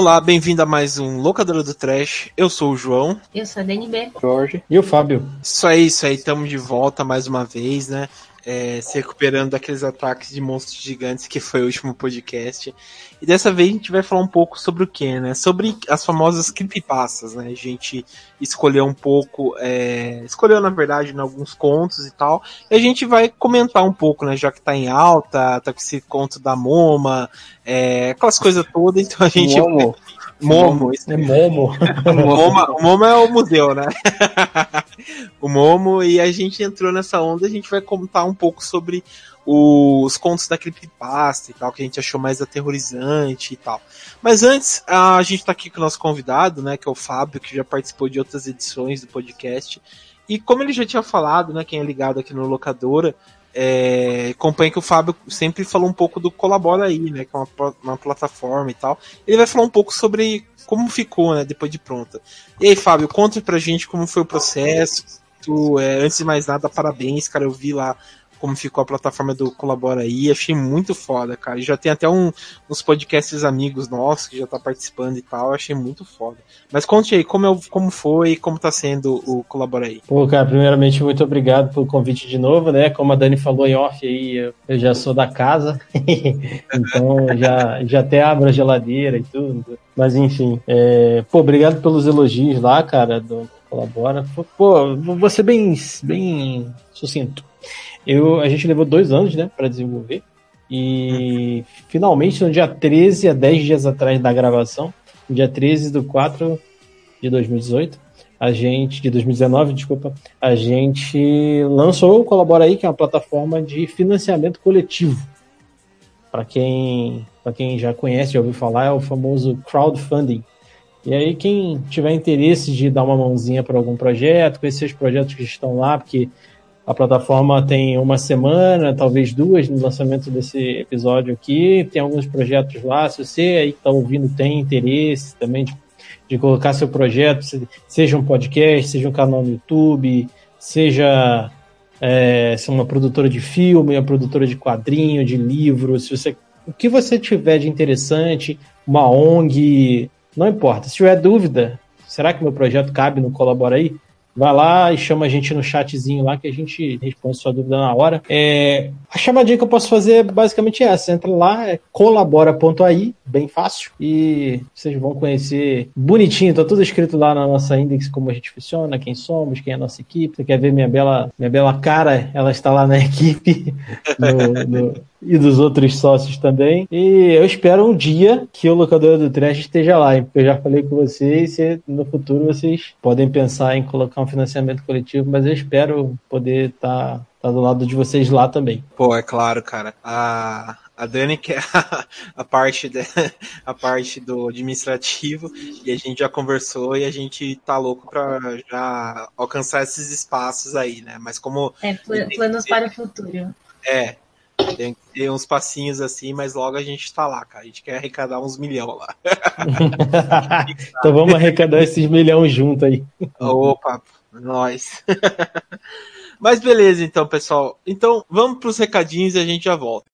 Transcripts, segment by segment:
Olá, bem-vindo a mais um Locadora do Trash. Eu sou o João. Eu sou a DNB. Jorge. E o Fábio. Isso aí, isso aí, estamos de volta mais uma vez, né? É, se recuperando daqueles ataques de monstros gigantes que foi o último podcast. E dessa vez a gente vai falar um pouco sobre o que, né? Sobre as famosas creepypastas, né? A gente escolheu um pouco, é, escolheu na verdade em alguns contos e tal. E a gente vai comentar um pouco, né? Já que tá em alta, tá com esse conto da Moma, é, aquelas coisas todas, então a gente. Momo. Momo, isso É Momo. o Momo, o Momo é o museu, né? o Momo, e a gente entrou nessa onda, a gente vai contar um pouco sobre os contos da Creepypasta e tal, que a gente achou mais aterrorizante e tal. Mas antes, a gente tá aqui com o nosso convidado, né, que é o Fábio, que já participou de outras edições do podcast. E como ele já tinha falado, né, quem é ligado aqui no Locadora, é, acompanha que o Fábio sempre falou um pouco do Colabora aí, né, que é uma, uma plataforma e tal. Ele vai falar um pouco sobre como ficou, né, depois de pronta. E aí, Fábio, conta pra gente como foi o processo. Tu, é, antes de mais nada, parabéns, cara. Eu vi lá como ficou a plataforma do Colabora aí, achei muito foda, cara. Já tem até um, uns podcasts amigos nossos que já tá participando e tal, achei muito foda. Mas conte aí, como, é, como foi, como tá sendo o Colabora aí. Pô, cara, primeiramente, muito obrigado pelo convite de novo, né? Como a Dani falou em off aí, eu, eu já sou da casa, então já, já até abro a geladeira e tudo. Mas enfim, é, pô, obrigado pelos elogios lá, cara, do Colabora. Pô, Pô, vou ser bem, bem sucinto. Eu, a gente levou dois anos, né, pra desenvolver. E finalmente, no dia 13, há 10 dias atrás da gravação, no dia 13 do 4 de 2018, a gente, de 2019, desculpa, a gente lançou o Colabora aí, que é uma plataforma de financiamento coletivo. Para quem, quem já conhece, já ouviu falar, é o famoso crowdfunding. E aí, quem tiver interesse de dar uma mãozinha para algum projeto, conhecer os projetos que estão lá, porque a plataforma tem uma semana, talvez duas, no lançamento desse episódio aqui. Tem alguns projetos lá. Se você aí que está ouvindo tem interesse também de, de colocar seu projeto, se- seja um podcast, seja um canal no YouTube, seja é, se uma produtora de filme, uma produtora de quadrinho, de livro, se você o que você tiver de interessante, uma ONG, não importa. Se tiver dúvida, será que meu projeto cabe no Colabora aí? Vai lá e chama a gente no chatzinho lá que a gente responde sua dúvida na hora. É, a chamadinha que eu posso fazer é basicamente essa. Entra lá, é colabora.ai, bem fácil. E vocês vão conhecer bonitinho, tá tudo escrito lá na nossa index, como a gente funciona, quem somos, quem é a nossa equipe. Você quer ver minha bela, minha bela cara? Ela está lá na equipe. no- no- e dos outros sócios também. E eu espero um dia que o locador do Trash esteja lá, hein? Porque eu já falei com vocês e no futuro vocês podem pensar em colocar um financiamento coletivo, mas eu espero poder estar do lado de vocês lá também. Pô, é claro, cara. A, a Dani quer a, a parte de, a parte do administrativo e a gente já conversou e a gente tá louco pra já alcançar esses espaços aí, né? Mas como É, pl- planos para o futuro. é, tem que ter uns passinhos assim, mas logo a gente tá lá, cara. A gente quer arrecadar uns milhão lá. então vamos arrecadar esses milhões junto aí. Opa, nós. Mas beleza, então, pessoal. Então, vamos pros recadinhos e a gente já volta.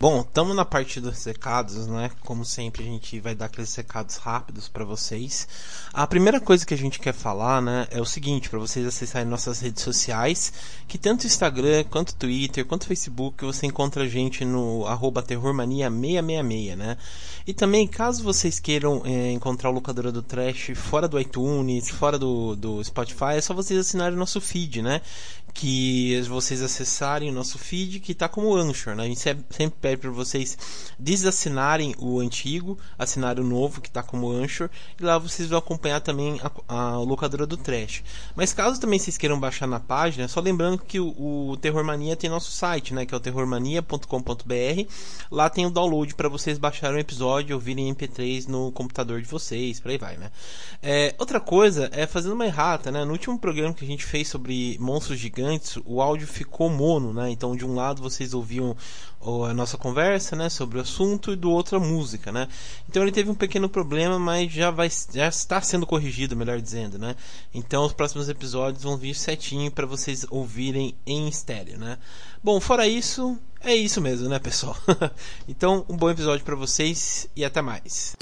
Bom, estamos na parte dos recados, né? Como sempre, a gente vai dar aqueles recados rápidos para vocês. A primeira coisa que a gente quer falar, né, é o seguinte, para vocês acessarem nossas redes sociais, que tanto Instagram, quanto Twitter, quanto Facebook, você encontra a gente no arroba terrormania666, né? E também, caso vocês queiram é, encontrar o Locadora do Trash fora do iTunes, fora do, do Spotify, é só vocês assinarem o nosso feed, né? Que vocês acessarem o nosso feed, que tá como Anchor, né? A gente sempre pede para vocês desassinarem o antigo, assinar o novo, que tá como Anchor, e lá vocês vão acompanhar também a, a locadora do Trash. Mas caso também vocês queiram baixar na página, só lembrando que o, o Terror Mania tem nosso site, né? Que é o terrormania.com.br. Lá tem o download para vocês baixarem o episódio ouvirem MP3 no computador de vocês, por aí vai, né? É, outra coisa é fazendo uma errata, né? No último programa que a gente fez sobre monstros gigantes, o áudio ficou mono, né? Então de um lado vocês ouviam a nossa conversa, né, sobre o assunto e do outro a música, né? Então ele teve um pequeno problema, mas já vai já está sendo corrigido, melhor dizendo, né? Então os próximos episódios vão vir certinho para vocês ouvirem em estéreo, né? Bom, fora isso, é isso mesmo, né, pessoal? então, um bom episódio para vocês e até mais.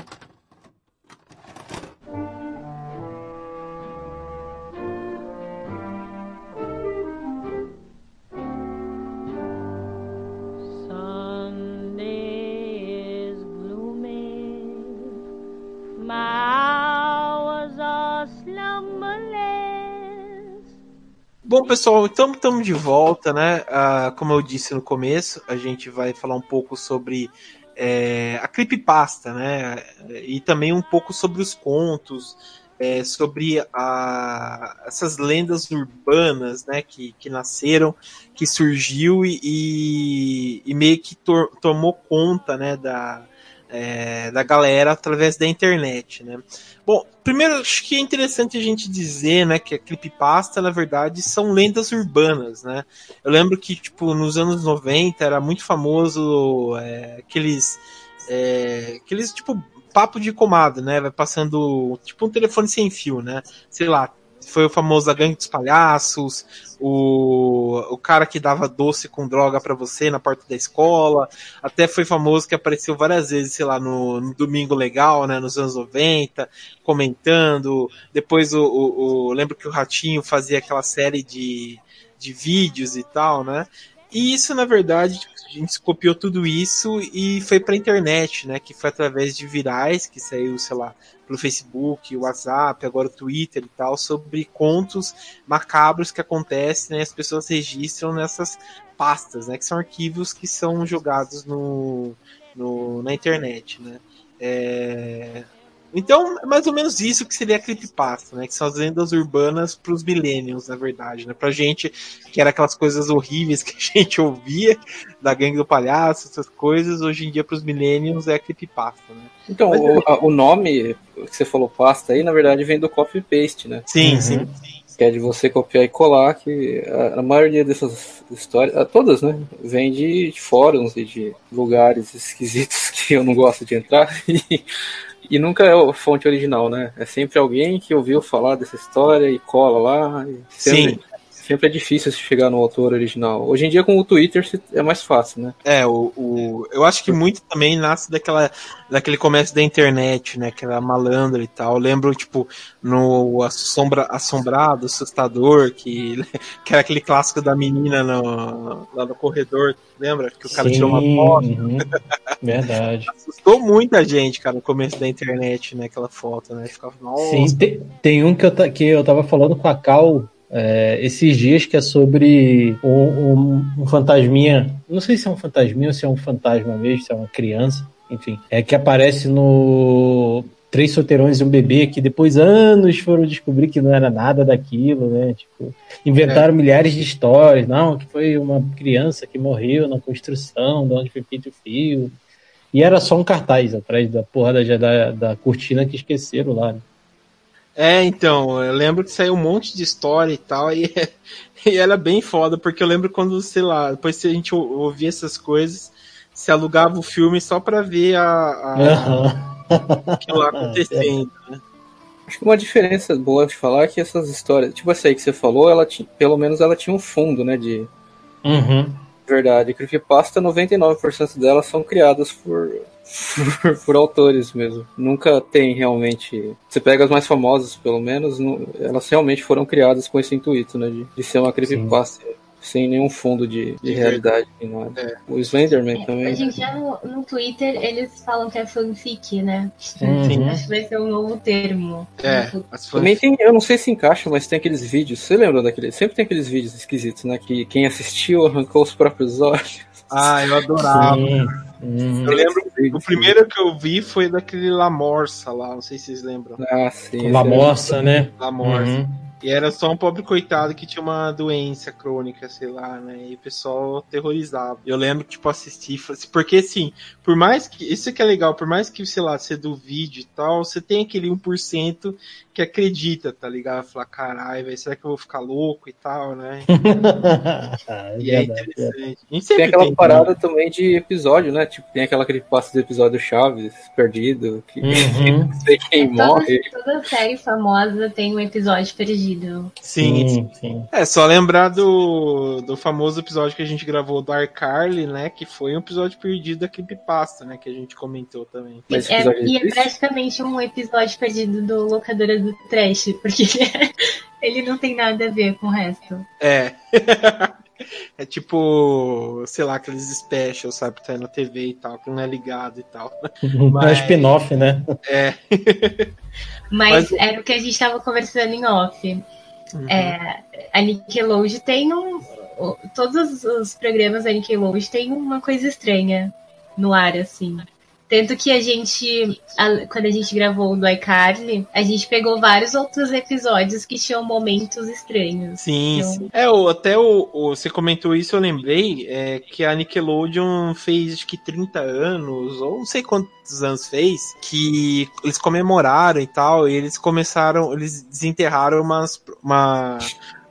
Bom, pessoal, então estamos de volta, né? Ah, como eu disse no começo, a gente vai falar um pouco sobre é, a creepypasta, né? E também um pouco sobre os contos, é, sobre a, essas lendas urbanas, né? Que, que nasceram, que surgiu e, e, meio que tomou conta, né? Da, é, da galera através da internet, né? Bom, primeiro acho que é interessante a gente dizer, né, que a creepypasta, na verdade, são lendas urbanas, né? Eu lembro que, tipo, nos anos 90 era muito famoso é, aqueles, é, aqueles, tipo, papo de comado, né? Vai passando, tipo, um telefone sem fio, né? Sei lá, foi o famoso A Gangue dos Palhaços, o, o cara que dava doce com droga para você na porta da escola, até foi famoso que apareceu várias vezes, sei lá, no, no Domingo Legal, né, nos anos 90, comentando, depois o, o, o lembro que o Ratinho fazia aquela série de, de vídeos e tal, né, e isso, na verdade, a gente copiou tudo isso e foi pra internet, né? Que foi através de virais, que saiu, sei lá, pelo Facebook, WhatsApp, agora o Twitter e tal, sobre contos macabros que acontecem, né? As pessoas registram nessas pastas, né? Que são arquivos que são jogados no, no na internet, né? É... Então, é mais ou menos isso que seria a creepypasta, né? Que são as lendas urbanas pros millennials, na verdade, né? Pra gente, que era aquelas coisas horríveis que a gente ouvia, da gangue do palhaço, essas coisas, hoje em dia pros millennials é a creepypasta, né? Então, Mas- o, a- o nome que você falou pasta aí, na verdade, vem do copy-paste, né? Sim, Uhum. sim. Que é de você copiar e colar, que a, a maioria dessas histórias, todas, né? Vem de, de fóruns e de lugares esquisitos que eu não gosto de entrar. E, e nunca é a fonte original, né? É sempre alguém que ouviu falar dessa história e cola lá. E sempre, Sim. Sempre é difícil chegar no autor original. Hoje em dia, com o Twitter, se- é mais fácil, né? É, o, o, eu acho que muito também nasce daquela, daquele comércio da internet, né? Aquela malandra e tal. Eu lembro, tipo, no Assombra, Assombrado, Assustador, que, que era aquele clássico da menina no, lá no corredor, lembra? Que o cara tirou uma foto. uhum. Verdade. Assustou muita gente, cara, no começo da internet, né? Aquela foto, né? Ficava, nossa. Sim, tem, tem um que eu, que eu tava falando com a Cal é, esses dias que é sobre um, um- um fantasminha. Não sei se é um fantasminha ou se é um fantasma mesmo, se é uma criança. Enfim, é que aparece no Três Solteirões e um Bebê, que depois anos foram descobrir que não era nada daquilo, né? Tipo, inventaram milhares de histórias. Não, que foi uma criança que morreu na construção, de onde foi feito o fio. E era só um cartaz atrás da porra da, da, da cortina que esqueceram lá. né? É, então, eu lembro que saiu um monte de história e tal, e, e era bem foda, porque eu lembro quando, sei lá, depois que a gente ou- ouvia essas coisas, se alugava o filme só pra ver a, a, Aham. aquilo lá acontecendo. né? Acho que uma diferença boa de falar é que essas histórias, tipo essa aí que você falou, ela tinha, pelo menos ela tinha um fundo, né, de Uhum. verdade. Creepypasta, 99% delas são criadas por, por, por autores mesmo. Nunca tem realmente. Você pega as mais famosas, pelo menos, não- elas realmente foram criadas com esse intuito, né, de, de ser uma creepypasta. Sem nenhum fundo de, de De realidade. nem nada. É. O Slenderman Hoje também. em dia no, no Twitter eles falam que é fanfic, né? Uhum. Acho que vai ser um novo termo. É, Também tem, eu não sei se encaixa, mas tem aqueles vídeos. Você lembra daquele? Sempre tem aqueles vídeos esquisitos, né? Que quem assistiu arrancou os próprios olhos. Ah, eu adorava. Sim. Uhum. Eu lembro, o primeiro que eu vi foi daquele La Morsa lá, não sei se vocês lembram. Ah, sim. É- moça, né? La Morsa. Uhum. E era só um pobre coitado que tinha uma doença crônica, sei lá, né? E o pessoal aterrorizava. Eu lembro que, tipo, assisti, falei assim, porque assim, por mais que. Isso que é legal, por mais que, sei lá, você duvide e tal, você tem aquele 1% que acredita, tá ligado? Falar, caralho, velho, será que eu vou ficar louco e tal, né? e é interessante. A gente Tem aquela tem, parada também de episódio, né? Tipo, tem aquela que passa do episódio Chaves, perdido, que Uhum. não sei quem Toda, morre. toda série famosa tem um episódio perdido. Sim, sim. Sim, sim. É, só lembrar do, do famoso episódio que a gente gravou do Arcarly, né? Que foi um episódio perdido da Creepypasta, né? Que a gente comentou também. Mas É, e é praticamente um episódio perdido do Locadora do Trash, porque ele não tem nada a ver com o resto. É. é tipo, sei lá, aqueles specials, sabe? Que tá aí na TV e tal, que não é ligado e tal. É spin-off, né? É. Mas, Mas- era o que a gente estava conversando em off. Uhum. É, a Nickelodeon tem um. Todos os programas da Nickelodeon tem uma coisa estranha no ar, assim. Tanto que a gente, a- quando a gente gravou o do iCarly, a gente pegou vários outros episódios que tinham momentos estranhos. Sim, Então- sim. É, o, até o, o- você comentou isso, eu lembrei, é, que a Nickelodeon fez acho que 30 anos, ou não sei quantos anos fez, que eles comemoraram e tal, e eles começaram, eles desenterraram umas, uma,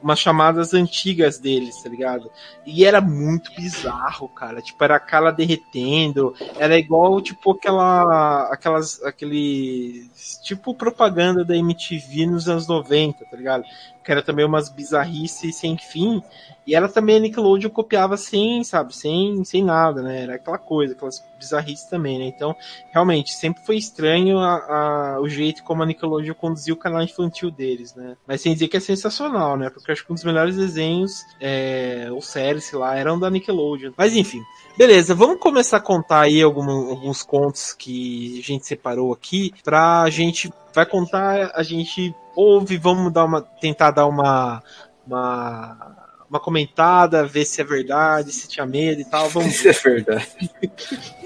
umas chamadas antigas deles, tá ligado? E era muito bizarro, cara. Tipo, era a cara derretendo, era igual, tipo, aquela. aquelas. aquele. Tipo propaganda da MTV nos anos 90, tá ligado? Que era também umas bizarrices sem fim. E ela também, a Nickelodeon copiava sem, sabe, sem, sem nada, né? Era aquela coisa, aquelas bizarrices também, né? Então, realmente, sempre foi estranho a, a- o jeito como a Nickelodeon conduziu o canal infantil deles, né? Mas sem dizer que é sensacional, né? Porque acho que um dos melhores desenhos, é, ou séries, sei lá, eram da Nickelodeon. Mas enfim. Beleza, vamos começar a contar aí algum- alguns contos que a gente separou aqui pra gente vai contar, a gente ouve, vamos dar uma tentar dar uma uma uma comentada, ver se é verdade, se tinha medo e tal, vamos Isso é verdade.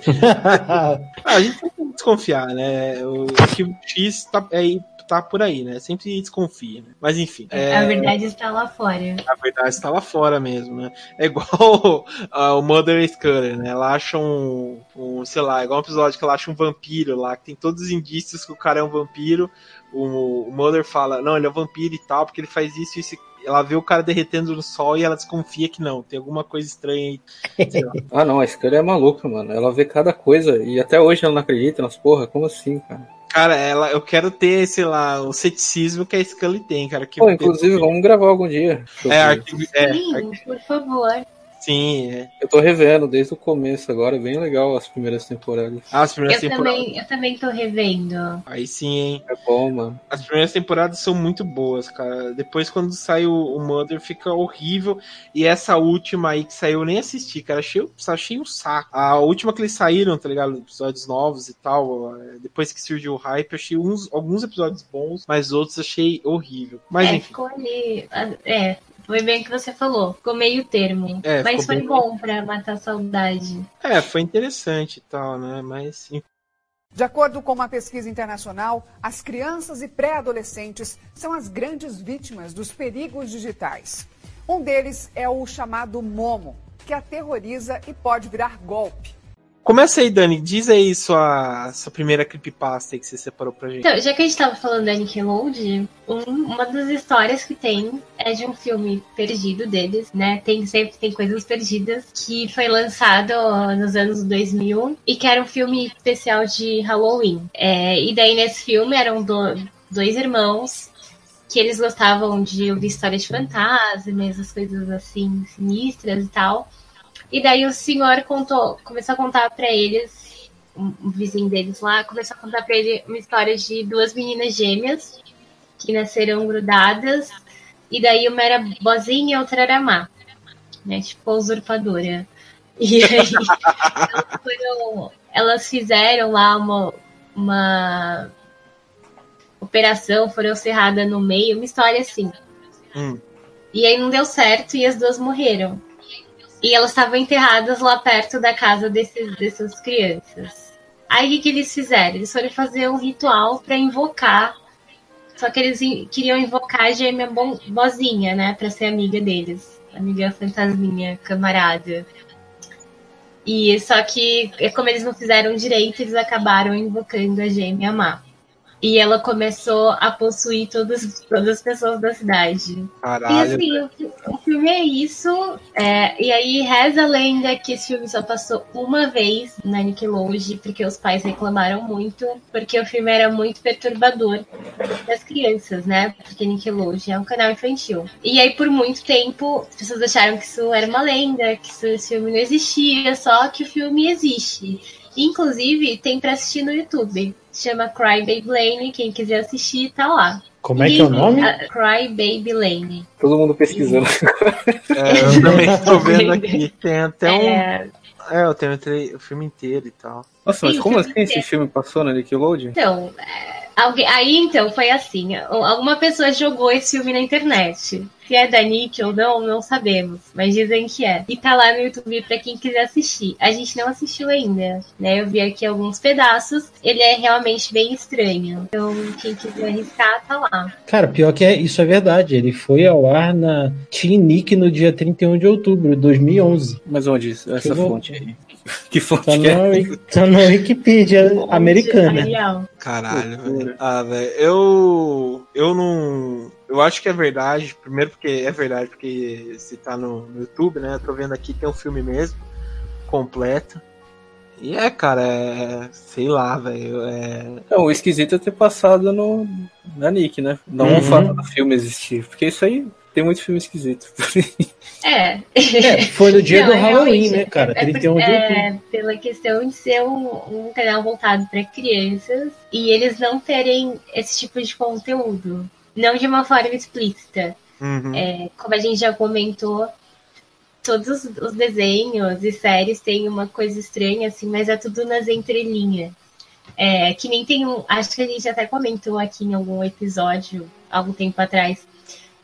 ah, a gente tem que desconfiar, né? O arquivo X tá, é, tá por aí, né? Sempre desconfia, né? Mas enfim. é, A verdade está lá fora. a verdade está lá fora mesmo, né? É igual ah, o Mother Sculler, né? Ela acha um, um, sei lá, igual um episódio que ela acha um vampiro lá, que tem todos os indícios que o cara é um vampiro. O, o Mother fala, não, ele é um vampiro e tal, porque ele faz isso e isso. Ela vê o cara derretendo no sol e ela desconfia que não, tem alguma coisa estranha aí. Sei lá. Ah, não, a Scully é maluca, mano. Ela vê cada coisa e até hoje ela não acredita nas porra. Como assim, cara? Cara, ela, eu quero ter, sei lá, o ceticismo que a Scully tem, cara. Que Pô, inclusive, vamos gravar algum dia. É, arquivo, é, Sim, por favor. Sim, é. Eu tô revendo desde o começo agora, é bem legal as primeiras temporadas. Ah, as primeiras Eu temporadas. também, eu também tô revendo. Aí sim, hein? É bom, mano. As primeiras temporadas são muito boas, cara. Depois, quando sai o, o Mother, fica horrível. E essa última aí que saiu, eu nem assisti, cara. Achei, achei um saco. A última que eles saíram, tá ligado? Episódios novos e tal. eh, Depois que surgiu o hype, achei uns, alguns episódios bons, mas outros achei horrível. Mas é, enfim. ficou ali. É, foi bem o que você falou. Ficou meio termo. É, Mas foi bem- bom pra matar a saudade. É, foi interessante e tal, né? Mas enfim. De acordo com uma pesquisa internacional, as crianças e pré-adolescentes são as grandes vítimas dos perigos digitais. Um deles é o chamado Momo, que aterroriza e pode virar golpe. Começa aí, Dani. Diz aí sua, sua primeira creepypasta aí que você separou pra gente. Então, já que a gente tava falando da Nickelodeon, um- uma das histórias que tem é de um filme perdido deles, né? Tem sempre tem coisas perdidas que foi lançado nos anos 2000 e que era um filme especial de Halloween. É, e daí nesse filme eram do- dois irmãos que eles gostavam de ouvir histórias de fantasmas, essas coisas assim sinistras e tal. E daí o senhor contou, começou a contar pra eles um um vizinho deles lá começou a contar pra ele uma história de duas meninas gêmeas que nasceram grudadas, e daí uma era bozinha e outra era má, né? Tipo usurpadora. E aí elas, foram- elas fizeram lá uma, uma operação, foram cerradas no meio, uma história assim. Hum. E aí não deu certo e as duas morreram. E elas estavam enterradas lá perto da casa desses, dessas crianças. Aí o que, que eles fizeram? Eles foram fazer um ritual para invocar Só que eles queriam invocar a gêmea bo- bozinha, né? Pra ser amiga deles. Amiga fantasminha, camarada. E só que, é como eles não fizeram direito, eles acabaram invocando a gêmea má. E ela começou a possuir todas, todas as pessoas da cidade. E Caralho. assim, o, o filme é isso. é, e aí reza a lenda que esse filme só passou uma vez na Nickelodeon, porque os pais reclamaram muito, porque o filme era muito perturbador das crianças, né? Porque Nickelodeon é um canal infantil. E aí, por muito tempo, as pessoas acharam que isso era uma lenda, que isso- esse filme não existia, só que o filme existe. Inclusive, tem pra assistir no YouTube. Chama Cry Baby Lane, quem quiser assistir, tá lá. Como é que é o nome? Cry Baby Lane. Todo mundo pesquisando. É, eu também tô vendo aqui. Tem até um. É, É, eu tenho o filme inteiro e tal. Nossa, mas Sim, como assim filme esse inteiro. filme passou na Nickelodeon? então, é, alguém, aí então foi assim: alguma pessoa jogou esse filme na internet. Se é da Nick ou não, não sabemos, mas dizem que é. E tá lá no YouTube pra quem quiser assistir. A gente não assistiu ainda, né? Eu vi aqui alguns pedaços. Ele é realmente bem estranho. Então, quem quiser arriscar, tá lá. Cara, pior que é, isso é verdade. Ele foi ao ar na Teen Nick no dia 31 de outubro de 2011. Mas onde? Essa vou- fonte aí? Que fonte Tá que é? tá na Wikipedia americana. Caralho, velho. Ah, velho. Eu. Eu não. Eu acho que é verdade. Primeiro porque é verdade, porque se tá no, no YouTube, né? Eu tô vendo aqui, tem um filme mesmo. Completo. E é, cara, é. Sei lá, velho. É. Não, o esquisito é ter passado no, na Nick, né? Não Uhum. o fato do filme existir. Porque isso aí tem muito filme esquisito. É. É, foi no dia Não, do é Halloween, né, cara? É, 31 de outubro. é, pela questão de ser um, um canal voltado para crianças e eles não terem esse tipo de conteúdo. Não de uma forma explícita. Uhum. É, como a gente já comentou, todos os, os desenhos e séries têm uma coisa estranha, assim, mas é tudo nas entrelinhas. É, que nem tem um. Acho que a gente até comentou aqui em algum episódio, algum tempo atrás,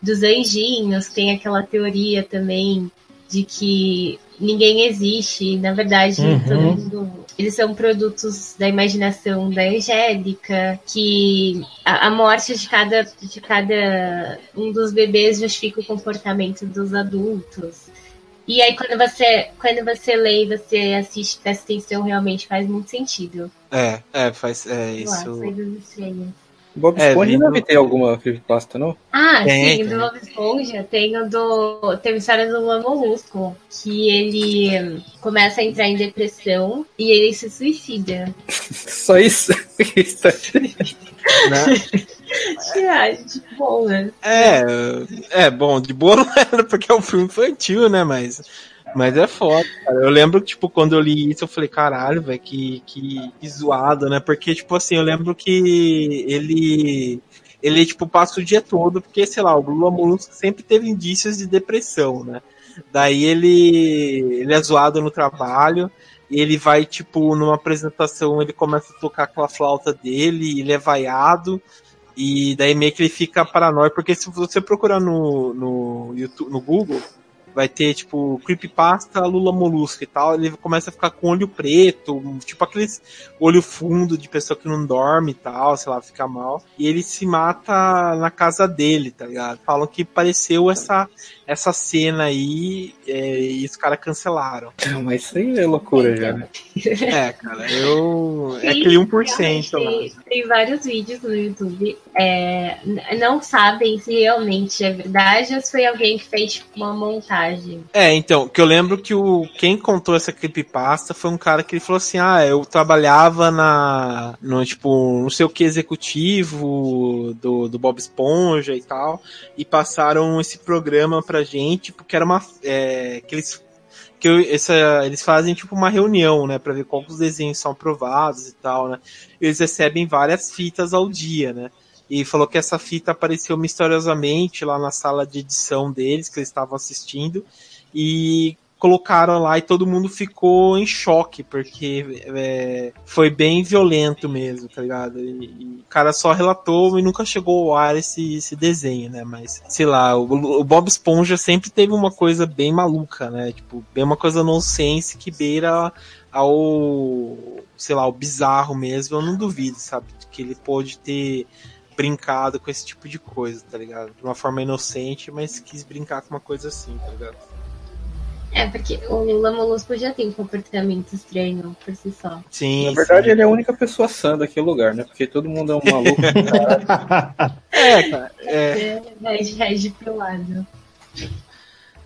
dos anjinhos, tem aquela teoria também de que ninguém existe, na verdade, Uhum. todo mundo. Eles são produtos da imaginação da Angélica, que a, a morte de cada, de cada um dos bebês justifica o comportamento dos adultos. E aí quando você, quando você lê e você assiste, presta atenção, realmente faz muito sentido. É, é, faz. É Sei lá, isso. coisas estranhas. Bob É, Esponja deve ter alguma creepypasta, não? Ah, Tem, sim, tem. do Bob Esponja tem o do. Tem a história do Lula Molusco, que ele começa a entrar em depressão e ele se suicida. Só isso? Isso Né? Ah, de boa. É, é, bom, de boa não era porque é um filme infantil, né? Mas, mas é foda, cara. Eu lembro que, tipo, quando eu li isso, eu falei, caralho, velho, que, que, que zoado, né? Porque, tipo assim, eu lembro que ele. Ele, tipo, passa o dia todo, porque, sei lá, o Lula Molusco sempre teve indícios de depressão, né? Daí ele, ele é zoado no trabalho, ele vai, tipo, numa apresentação, ele começa a tocar aquela flauta dele, ele é vaiado, e daí meio que ele fica paranoico, porque se você procurar no, no, YouTube, no Google, vai ter, tipo, creepypasta Lula Molusco e tal, ele começa a ficar com olho preto, tipo aqueles olho fundo de pessoa que não dorme e tal, sei lá, fica mal. E ele se mata na casa dele, tá ligado? Falam que pareceu essa, essa cena aí é, e os caras cancelaram. Não, mas isso aí é loucura já, né? É, cara, eu. é Sim, aquele 1% lá. Tem, tem vários vídeos no YouTube. é, não sabem se realmente é verdade ou se foi alguém que fez tipo, uma montagem. É, então, que eu lembro que o quem contou essa creepypasta foi um cara que ele falou assim: "Ah, eu trabalhava na no tipo, não sei o que executivo do, do Bob Esponja e tal, e passaram esse programa pra gente, porque era uma é, que eles que eu- essa, eles fazem tipo uma reunião, né, Pra ver quais os desenhos são aprovados e tal, né? Eles recebem várias fitas ao dia, né? E falou que essa fita apareceu misteriosamente lá na sala de edição deles, que eles estavam assistindo, e colocaram lá e todo mundo ficou em choque, porque é, foi bem violento mesmo, tá ligado? E, e o cara só relatou e nunca chegou ao ar esse, esse desenho, né? Mas, sei lá, o, o Bob Esponja sempre teve uma coisa bem maluca, né? Tipo, bem uma coisa nonsense que beira ao, sei lá, o bizarro mesmo, eu não duvido, sabe? Que ele pode ter brincado com esse tipo de coisa, tá ligado? De uma forma inocente, mas quis brincar com uma coisa assim, tá ligado? É, porque o Lula Molusco já tem um comportamento estranho por si só. Sim. Na verdade, sim. ele é a única pessoa sã daquele lugar, né? Porque todo mundo é um maluco. É, cara. É, É, rege, rege pro lado.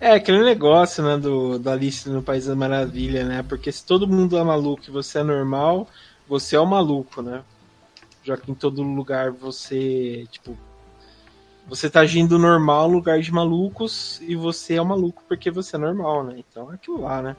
é aquele negócio, né, do, da lista no País da Maravilha, né? Porque se todo mundo é maluco e você é normal, você é o maluco, né? Já que em todo lugar você, tipo, você tá agindo normal no lugar de malucos e você é o maluco porque você é normal, né? Então é aquilo lá, né?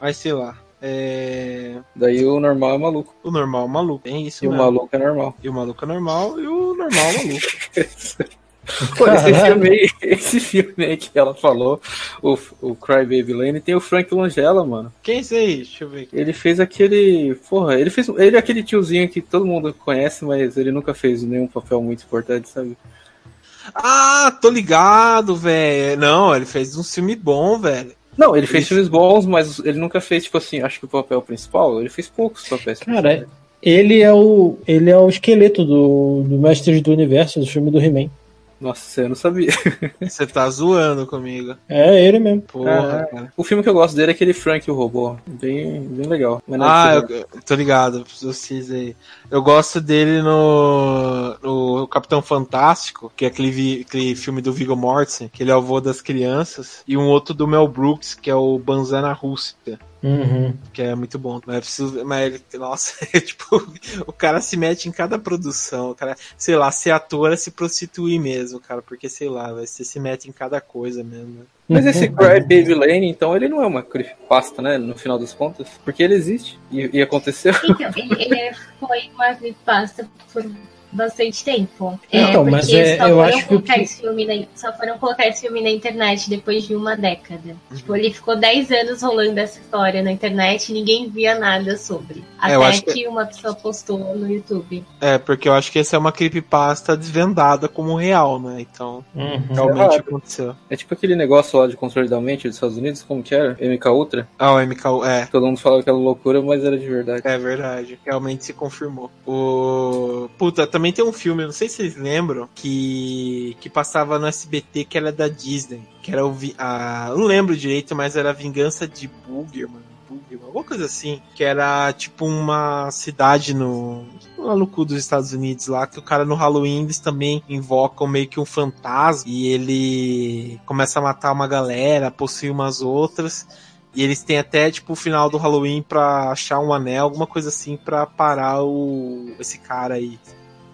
Mas sei lá. É... Daí o normal é maluco. O normal é o maluco. Tem isso E o mesmo. maluco é normal. E o maluco é normal e o normal é maluco. Pô, esse filme, aí, esse filme aí que ela falou, o, o Cry Baby Lane, tem o Frank Langella, mano. Quem é esse aí? Deixa eu ver. Ele fez aquele. Porra, ele fez. Ele é aquele tiozinho que todo mundo conhece, mas ele nunca fez nenhum papel muito importante, sabe? Ah, tô ligado, velho. Não, ele fez um filme bom, velho. Não, ele fez Isso. filmes bons, mas ele nunca fez, tipo assim, acho que o papel principal. Ele fez poucos papéis. Cara, ele é o, ele é o esqueleto do, do Mestres do Universo, do filme do He-Man. Nossa, eu não sabia. Você tá zoando comigo. É ele mesmo. Porra, cara. O filme que eu gosto dele é aquele Frank o Robô. Bem, bem legal. Ah, eu, eu tô ligado, vocês aí. Eu gosto dele no, no Capitão Fantástico, que é aquele, vi- aquele filme do Viggo Mortensen, que ele é o avô das crianças, e um outro do Mel Brooks, que é o Banzana Rússia, Uhum. que é muito bom. Mas, preciso, mas ele, nossa, é tipo, o cara se mete em cada produção, o cara, sei lá, ser ator é se prostituir mesmo, cara, porque sei lá, vai, você se mete em cada coisa mesmo. Mas esse Cry Baby Lane, então, ele não é uma creepypasta, né? No final das contas. Porque ele existe. E, e aconteceu. Então, ele, ele foi uma creepypasta por bastante tempo. É, Então, mas porque é- só eu foram acho que o colocar que- esse filme na, só foram colocar esse filme na internet depois de uma década. Tipo, ele ficou 10 anos rolando essa história na internet e ninguém via nada sobre. É, eu Até acho que... que- uma pessoa postou no YouTube. É, porque eu acho que essa é uma creepypasta desvendada como real, né? Então, Uhum. realmente aconteceu. É tipo aquele negócio lá de controle da mente dos Estados Unidos, como que era? MK Ultra. Ah, o MK, é, Todo mundo falava que era loucura, mas era de verdade. É verdade, realmente se confirmou. O. Puta, também tem um filme, não sei se vocês lembram, que. que passava no SBT que era da Disney. Que era o. Eu não lembro direito, mas era a Vingança de. Boogerman, alguma coisa assim. Que era tipo uma cidade no. Lá no cu dos Estados Unidos, lá, que o cara no Halloween eles também invocam meio que um fantasma e ele começa a matar uma galera, possui umas outras. E eles têm até, tipo, o final do Halloween pra achar um anel, alguma coisa assim, pra parar o esse cara aí,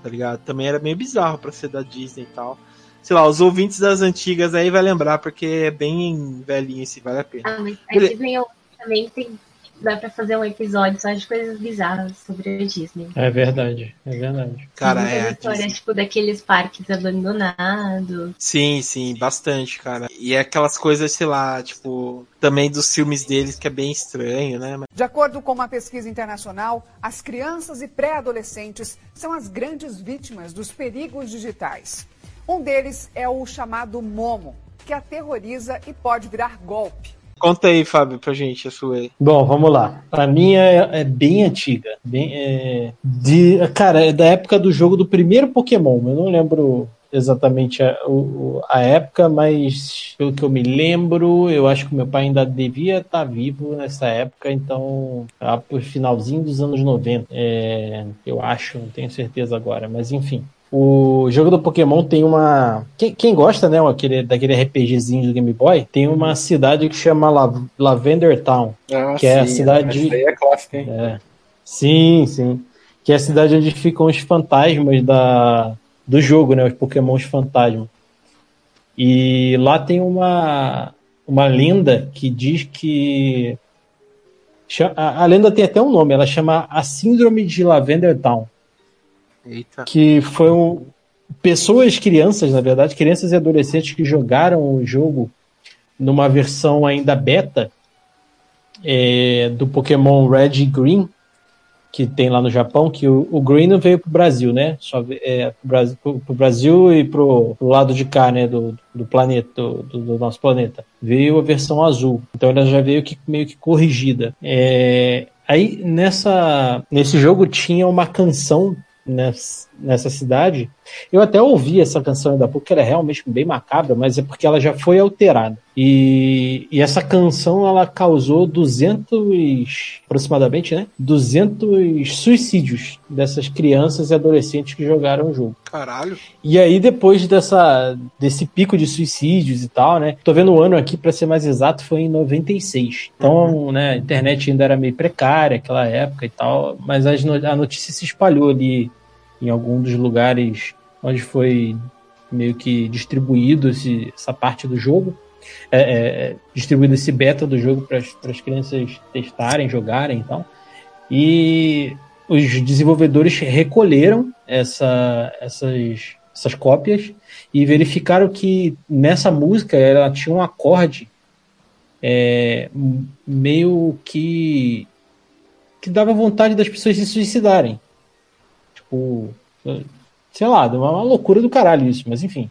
tá ligado? Também era meio bizarro pra ser da Disney e tal. Sei lá, os ouvintes das antigas aí vai lembrar, porque é bem velhinho esse, vale a pena. Ah, mas a Ele- Disney também tem. Dá pra fazer um episódio só de coisas bizarras sobre a Disney. É verdade, é verdade. Cara, é. a histórias, Disney. tipo, daqueles parques abandonados. Sim, sim, bastante, cara. E é aquelas coisas, sei lá, tipo, também dos filmes deles que é bem estranho, né? De acordo com uma pesquisa internacional, as crianças e pré-adolescentes são as grandes vítimas dos perigos digitais. Um deles é o chamado Momo, que aterroriza e pode virar golpe. Conta aí, Fábio, pra gente a sua aí. Bom, vamos lá. Pra mim é, é bem antiga. Bem, é, de, cara, é da época do jogo do primeiro Pokémon. Eu não lembro exatamente a, o- a época, mas pelo que eu me lembro, eu acho que meu pai ainda devia estar vivo nessa época, então, lá pro finalzinho dos anos 90. É, eu acho, não tenho certeza agora, mas enfim. O jogo do Pokémon tem uma. Quem, quem gosta, né, aquele, daquele RPGzinho do Game Boy, tem uma cidade que chama La- Lavender Town. Ah, Que é a cidade- aí é clássico, hein? É. Sim, sim. Que é a cidade onde ficam os fantasmas da, do jogo, né? Os Pokémons fantasma. E lá tem uma, uma lenda que diz que. A, a lenda tem até um nome, ela chama a Síndrome de Lavender Town. Eita. Que foi um, pessoas, crianças, na verdade, crianças e adolescentes que jogaram o jogo numa versão ainda beta é, do Pokémon Red e Green, que tem lá no Japão, que o, o Green não veio pro Brasil, né? Só é, pro, Brasil, Brasil e pro, lado de cá, né? Do, do planeta, do- do nosso planeta. Veio a versão azul. Então ela já veio que, meio que corrigida. É, aí nessa, nesse jogo tinha uma canção nessa, cidade Eu até ouvi essa canção ainda há pouco, que ela é realmente bem macabra, mas é porque ela já foi alterada. E, e essa canção ela causou 200, aproximadamente, né? 200 suicídios dessas crianças e adolescentes que jogaram o jogo. Caralho. E aí, depois dessa, desse pico de suicídios e tal, né? Tô vendo o ano aqui, para ser mais exato, foi em 96. Então, né, a internet ainda era meio precária aquela época e tal, mas a notícia se espalhou ali em algum dos lugares onde foi meio que distribuído esse- essa parte do jogo. É, é, distribuído esse beta do jogo para as crianças testarem, jogarem e tal. E os desenvolvedores recolheram essa, essas, essas cópias e verificaram que nessa música ela tinha um acorde é, meio que que dava vontade das pessoas se suicidarem. Tipo, sei lá, uma, loucura do caralho isso, mas enfim.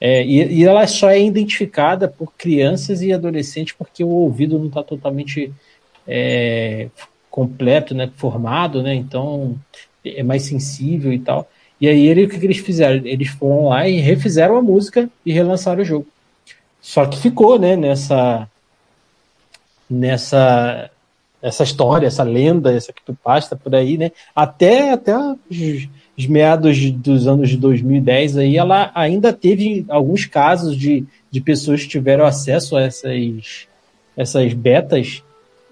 É, e, e ela só é identificada por crianças e adolescentes porque o ouvido não está totalmente é, completo, né, formado, né, então é mais sensível e tal. E aí ele, o que, que eles fizeram? Eles foram lá e refizeram a música e relançaram o jogo. Só que ficou, né, nessa nessa essa história, essa lenda, essa creepypasta por aí, né? Até até os, os meados dos anos de 2010 aí, ela ainda teve alguns casos de, de pessoas que tiveram acesso a essas essas betas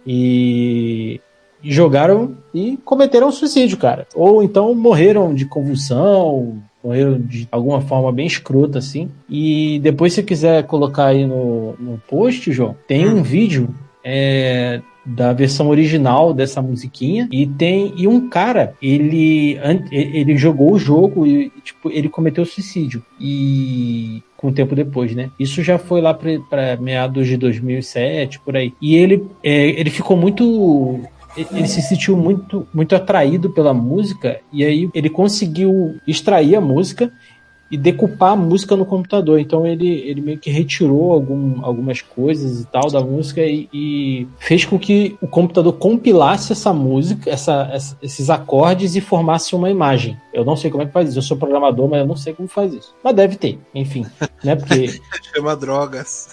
e e jogaram e cometeram suicídio, cara. Ou então morreram de convulsão, morreram de alguma forma bem escrota, assim. E depois, se você quiser colocar aí no, no post, João, tem um vídeo é, da versão original dessa musiquinha. E tem e um cara ele ele jogou o jogo e tipo ele cometeu suicídio. E com um tempo depois né? Isso já foi lá para meados de 2007 por aí. E ele é, ele ficou muito ele se sentiu muito muito atraído pela música. E aí ele conseguiu extrair a música e decupar a música no computador. Então ele, ele meio que retirou algum, algumas coisas e tal da música e, e fez com que o computador compilasse essa música, essa, essa- esses acordes e formasse uma imagem. Eu não sei como é que faz isso. Eu sou programador, mas eu não sei como faz isso. Mas deve ter, enfim, né? Porque Chama drogas.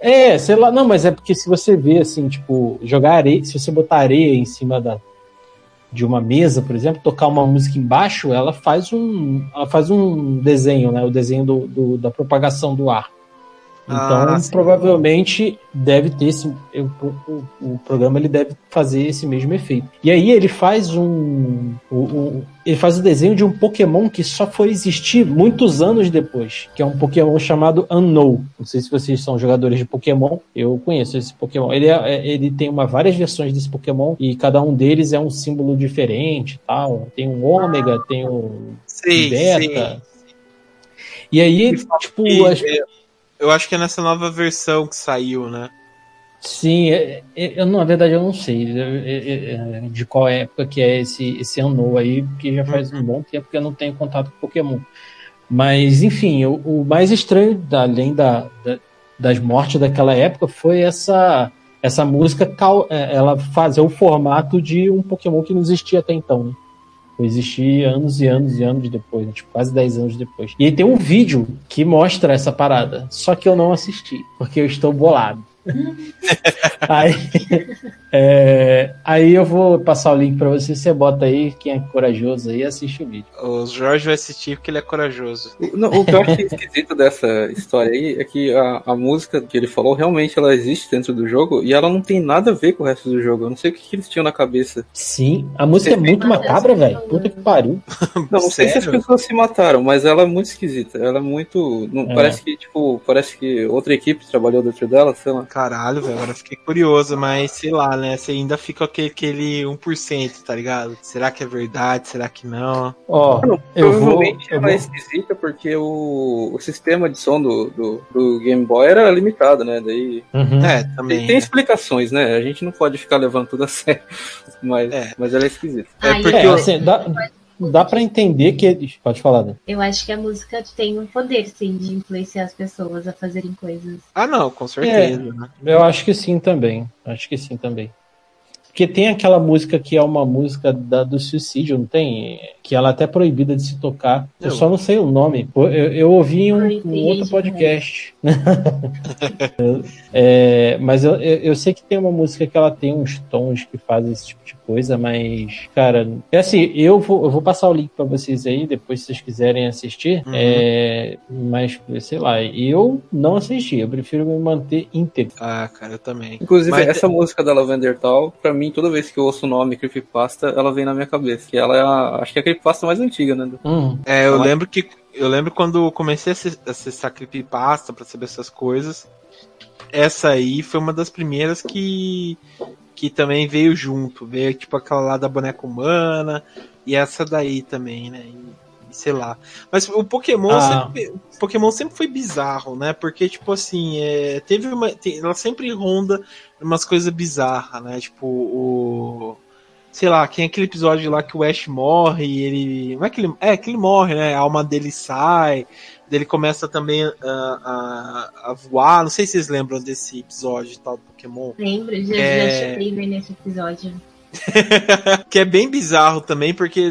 é, sei lá, não, mas é porque se você vê assim, tipo, jogar areia, se você botar areia em cima da de uma mesa, por exemplo, tocar uma música embaixo, ela faz um, ela faz um desenho, né? O desenho do, do- da propagação do ar. Então, Ah, sim. provavelmente deve ter esse, o, o- o programa ele deve fazer esse mesmo efeito. E aí ele faz um, ele faz o desenho de um Pokémon que só foi existir muitos anos depois, que é um Pokémon chamado Unknown. Não sei se vocês são jogadores de Pokémon, eu conheço esse Pokémon. Ele, é- é- ele tem uma, várias versões desse Pokémon e cada um deles é um símbolo diferente, tal. Tem um Ômega, tem um Sei, Beta. sei. E aí, tipo, E, as- é, eu acho que é nessa nova versão que saiu, né? Sim, é- é- eu, na verdade eu não sei é, é, de qual época que é esse, esse ano aí, porque já faz um bom tempo que eu não tenho contato com Pokémon. Mas, enfim, o, o mais estranho, da- além da, da- das mortes daquela época, foi essa, essa música, ela fazer o formato de um Pokémon que não existia até então, né? Foi existir anos e anos e anos depois, né? tipo, quase 10 anos depois. E aí tem um vídeo que mostra essa parada, só que eu não assisti, porque eu estou bolado. aí, é, aí eu vou passar o link pra você, você bota aí, quem é corajoso aí, assiste o vídeo. O Jorge vai assistir porque ele é corajoso. O- não, o que eu acho esquisito dessa história aí é que a, a música que ele falou realmente ela existe dentro do jogo e ela não tem nada a ver com o resto do jogo. Eu não sei o que, que eles tinham na cabeça. Sim, a música é muito macabra, velho. Puta que pariu. Não, não sei se as pessoas se mataram, mas ela é muito esquisita. Ela é muito. Não, É. Parece que, tipo, parece que outra equipe trabalhou dentro dela, sei lá. Caralho, velho, agora eu fiquei curioso, mas sei lá, né? Você ainda fica aquele, aquele 1%, tá ligado? Será que é verdade? Será que não? Ó, Não, eu vou. provavelmente Eu ela é vou esquisita porque o, o sistema de som do, do, do Game Boy era limitado, né? Daí. Uhum. É, Tem, também. tem explicações, né? A gente não pode ficar levando tudo a sério. Mas, É. mas ela é esquisita. É porque É, eu- assim, dá, dá pra entender que eles. Pode falar, né? Eu acho que a música tem um poder, sim, de influenciar as pessoas a fazerem coisas. Ah, não, com certeza. né? Eu acho que sim também. Acho que sim também. Porque tem aquela música que é uma música da, do suicídio, não tem? Que ela é até proibida de se tocar. Eu, Eu- só não sei o nome. Eu, eu ouvi em um, um outro gente podcast. É, mas eu, eu, eu sei que tem uma música que ela tem uns tons que fazem esse tipo de coisa, mas, cara, é assim, eu vou, eu vou passar o link pra vocês aí, depois se vocês quiserem assistir. Uhum. É, mas, sei lá, eu não assisti, eu prefiro me manter íntegro. Ah, cara, eu também. Inclusive, Mas- essa música da Lavender Tal, pra mim, toda vez que eu ouço o nome Creepypasta, ela vem na minha cabeça. Que ela é a, acho que é a Creepypasta mais antiga, né? Hum, É, eu Ela- lembro que. Eu lembro quando eu comecei a acess- acessar Creepypasta pra saber essas coisas. Essa aí foi uma das primeiras que. que também veio junto. Veio tipo aquela lá da boneca humana. E essa daí também, né? E, e sei lá. Mas o Pokémon Ah. sempre. o Pokémon sempre foi bizarro, né? Porque, tipo assim, é, teve uma. tem- ela sempre ronda umas coisas bizarras, né? Tipo, o sei lá, tem aquele episódio lá que o Ash morre e ele. Não é que ele. É, que ele morre, né? A alma dele sai. Ele começa também a, a, a voar. Não sei se vocês lembram desse episódio e tal do Pokémon. Lembro, já, É. já chorei ver nesse episódio. que é bem bizarro também, porque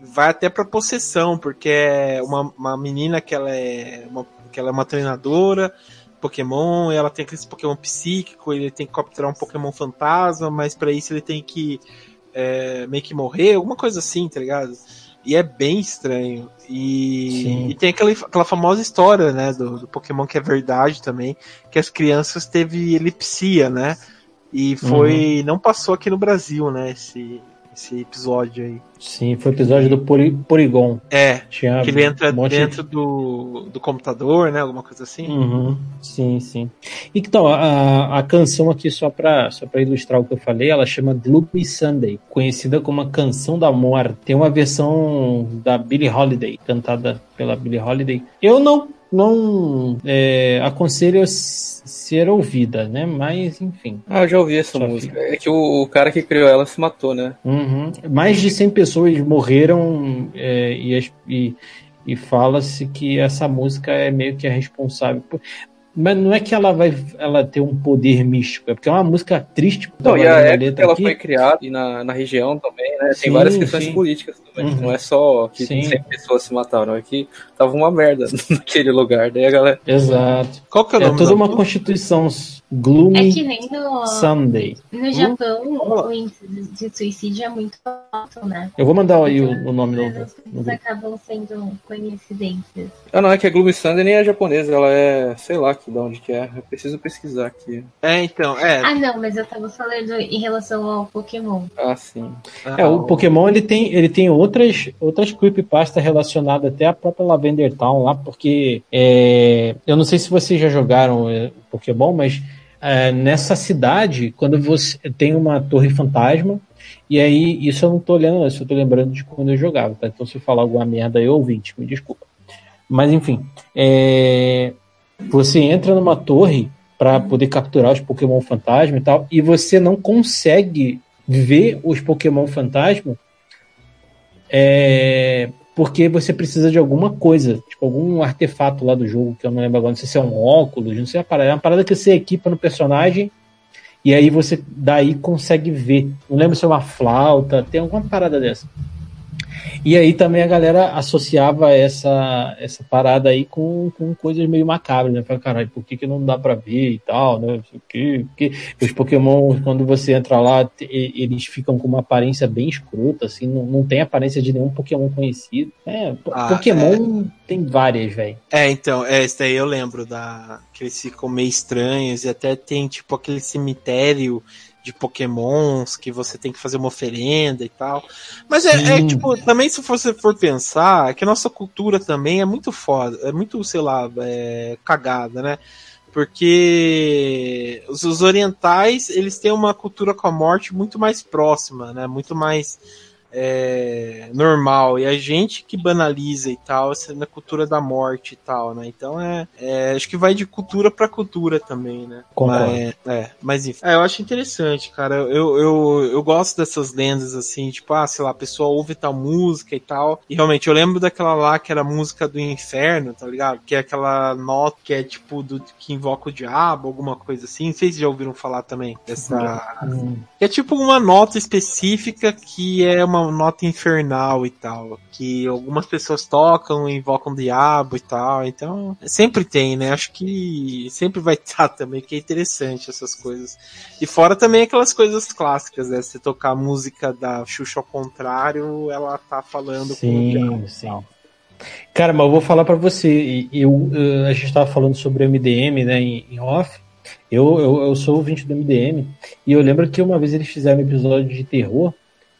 vai até pra possessão, porque é uma, uma menina que ela é uma, que ela é uma treinadora. Pokémon, e ela tem aquele Pokémon psíquico, ele tem que capturar um Pokémon fantasma, mas pra isso ele tem que é, meio que morrer, alguma coisa assim, tá ligado? E é bem estranho. E, e tem aquela, aquela famosa história, né, do, do Pokémon que é verdade também, que as crianças teve elipsia, né? E foi. Não passou aqui no Brasil, né? Esse, esse episódio aí. sim, foi o episódio do Pori, Porygon. É, Tinha que ele entra um monte de- dentro do, do computador, né? Alguma coisa assim. Uhum, sim, sim. Então, a, a canção aqui, só para só pra ilustrar o que eu falei, ela chama Gloomy Sunday, conhecida como a Canção da Morte. Tem uma versão da Billie Holiday, cantada pela Billie Holiday. Eu não, não é, aconselho ser ouvida, né? Mas, enfim. Ah, eu já ouvi essa música. É que o, o cara que criou ela se matou, né? Uhum. Mais de 100 pessoas morreram é, e, e, e fala-se que essa música é meio que a responsável. por- Mas não é que ela vai ela ter um poder místico, é porque é uma música triste. Não, e a época ela aqui. foi criada e na, na região também, né? Tem Sim, várias questões sim. políticas também. Uhum. Não é só que Sim. 100 pessoas se mataram, é que tava uma merda naquele lugar. Daí a galera. Exato. Qual que é o É nome toda da uma música? Constituição É gloomy que nem no, Sunday. no Japão o índice de suicídio é muito alto, né? Eu vou mandar aí o, Então, o nome Mas novo. as coisas acabam sendo coincidências. Ah, não, é que a Gloomy Sunday nem é japonesa, ela é. sei lá que de onde que é. Eu preciso pesquisar aqui. É, então, é. Ah, não, mas eu tava falando em relação ao Pokémon. Ah, sim. É, o Pokémon ele tem, ele tem outras, outras creepypasta relacionadas até a própria Lavender Town lá, porque é, eu não sei se vocês já jogaram é, Pokémon, mas é, nessa cidade, quando você tem uma torre fantasma, e aí, isso eu não tô olhando, isso eu tô lembrando de quando eu jogava, tá? Então se eu falar alguma merda aí, ouvinte, me desculpa. Mas enfim, é, você entra numa torre para poder capturar os Pokémon fantasma e tal, e você não consegue ver os Pokémon fantasma é, porque você precisa de alguma coisa, tipo algum artefato lá do jogo, que eu não lembro agora, não sei se é um óculos, não sei a parada, é uma parada que você equipa no personagem e aí você daí consegue ver. Não lembro se é uma flauta, tem alguma parada dessa. E aí também a galera associava essa, essa parada aí com, com coisas meio macabras, né? Fala, caralho, por que, que não dá pra ver e tal, né? Quê, porque os Pokémon, quando você entra lá, eles ficam com uma aparência bem escrota, assim, não, não tem aparência de nenhum Pokémon conhecido. É, Ah, Pokémon tem várias, velho. É, então, é, esse daí eu lembro da. que eles ficam meio estranhos e até tem tipo aquele cemitério de pokémons que você tem que fazer uma oferenda e tal. Mas é, é, tipo, também se você for pensar, é que a nossa cultura também é muito foda, é muito, sei lá, é, cagada, né? Porque os, os orientais, eles têm uma cultura com a morte muito mais próxima, né? Muito mais é, normal. E a gente que banaliza e tal, essa na cultura da morte e tal, né? Então é, é acho que vai de cultura para cultura também, né? Concordo. Mas, é, mas enfim. É, eu acho interessante, cara. Eu, eu, eu gosto dessas lendas assim, tipo, ah, sei lá, a pessoa ouve tal música e tal. E realmente, eu lembro daquela lá que era a música do inferno, tá ligado? Que é aquela nota que é tipo do que invoca o diabo, alguma coisa assim. Não sei se já ouviram falar também dessa. Hum. É tipo uma nota específica que é uma nota infernal e tal. Que algumas pessoas tocam, invocam o diabo e tal. Então, sempre tem, né? Acho que sempre vai estar também, que é interessante essas coisas. E fora também aquelas coisas clássicas, né? Você tocar a música da Xuxa ao contrário, ela tá falando com o diabo. Sim, sim. Cara, mas eu vou falar pra você. e- Eu, eh, a gente tava falando sobre o MDM, né, em, em off. Eu, eu, eu sou ouvinte do MDM. E eu lembro que uma vez eles fizeram um episódio de terror.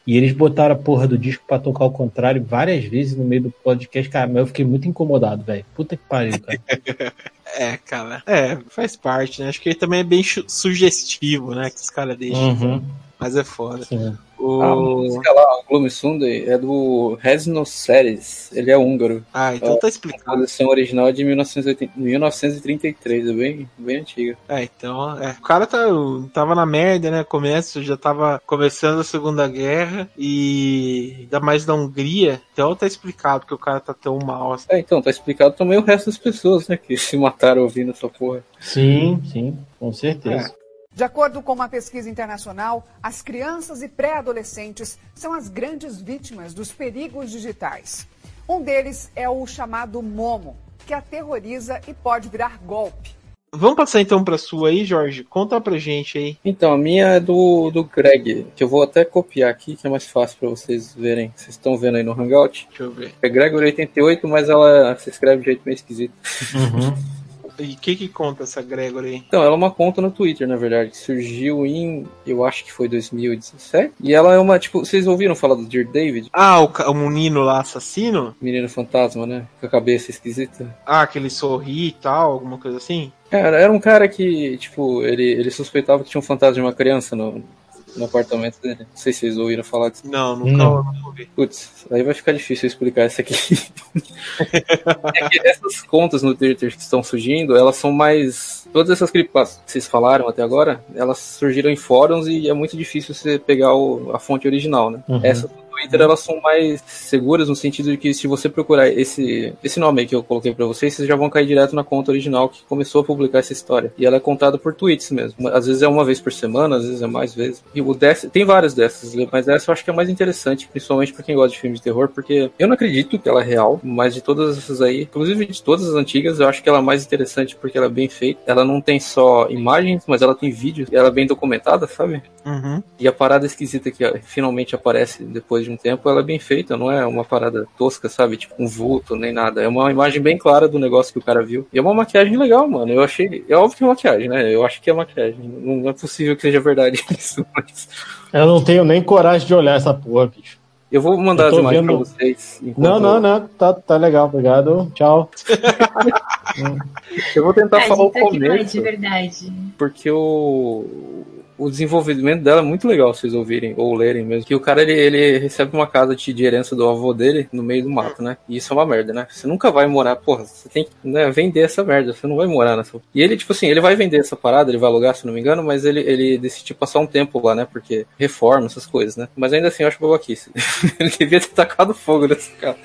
E eles botaram a porra do disco pra tocar ao contrário várias vezes no meio do podcast. Cara, mas eu fiquei muito incomodado, velho. Puta que pariu, cara. É, cara. É, faz parte, né? Acho que ele também é bem sugestivo, né? Que os caras deixam. Uhum, Mas é foda. sim. O... A música lá, o Gloomy Sunday, é do Resno Seres. Ele é húngaro. Ah, então tá A explicado. composição original é de 1980 1933, é bem, bem antiga. É, então, é. O cara tá, tava na merda, né? Começo, já tava começando a Segunda Guerra e ainda mais na Hungria. Então tá explicado que o cara tá tão mal. assim. É, então, tá explicado também o resto das pessoas, né, que se mataram ouvindo essa porra. Sim, sim, com certeza. De acordo com uma pesquisa internacional, as crianças e pré-adolescentes são as grandes vítimas dos perigos digitais. Um deles é o chamado Momo, que aterroriza e pode virar golpe. Vamos passar então pra sua aí, Jorge. Conta pra gente aí. Então, a minha é do, do Greg, que eu vou até copiar aqui, que é mais fácil pra vocês verem. Vocês estão vendo aí no Hangout? Deixa eu ver. É Gregor88, mas ela se escreve de jeito meio esquisito. Uhum. E o que que conta essa Gregory aí? Então, ela é uma conta no Twitter, na verdade, que surgiu em, eu acho que foi 2017. E ela é uma, tipo, vocês ouviram falar do Dear David? Ah, o, o menino lá assassino? Menino fantasma, né? Com a cabeça esquisita. Ah, que ele sorri e tal, alguma coisa assim? Cara, era um cara que, tipo, ele, ele suspeitava que tinha um fantasma de uma criança no, no apartamento dele. Não sei se vocês ouviram falar disso. Não, nunca Não. nunca ouvi. Putz, aí vai ficar difícil explicar isso aqui. é que essas contas no Twitter que estão surgindo, elas são mais. Todas essas creepypastas que vocês falaram até agora, elas surgiram em fóruns e é muito difícil você pegar o- a fonte original, né? Uhum. Essas do Twitter, elas são mais seguras no sentido de que se você procurar esse, esse nome aí que eu coloquei pra vocês, vocês já vão cair direto na conta original que começou a publicar essa história. E ela é contada por tweets mesmo. Às vezes é uma vez por semana, às vezes é mais vezes. E o tem várias dessas, mas essa eu acho que é mais interessante, principalmente pra quem gosta de filmes de terror, porque eu não acredito que ela é real, mas de todas essas aí, inclusive de todas as antigas, eu acho que ela é mais interessante porque ela é bem feita. Ela não tem só imagens, mas ela tem vídeos. E ela é bem documentada, sabe? Uhum. E a parada esquisita que finalmente aparece depois de um tempo, ela é bem feita, não é uma parada tosca, sabe? Tipo um vulto, nem nada. É uma imagem bem clara do negócio que o cara viu. E é uma maquiagem legal, mano. Eu achei. É óbvio que é maquiagem, né? Eu acho que é maquiagem. Não é possível que seja verdade isso, mas. Eu não tenho nem coragem de olhar essa porra, bicho. Eu vou mandar Eu as imagens vendo- pra vocês. Não, não, não. Tá, tá legal, obrigado. Tchau. Eu vou tentar A falar o tá é começo. de verdade. porque o, o desenvolvimento dela é muito legal vocês ouvirem ou lerem mesmo. Que o cara ele, ele recebe uma casa de, herança do avô dele no meio do mato, né? E isso é uma merda, né? Você nunca vai morar, porra, você tem que né, vender essa merda, você não vai morar nessa. E ele, tipo assim, ele vai vender essa parada, ele vai alugar, se não me engano, mas ele, ele decidiu passar um tempo lá, né? Porque reforma, essas coisas, né? Mas ainda assim eu acho babaquice. ele devia ter tacado fogo nessa casa.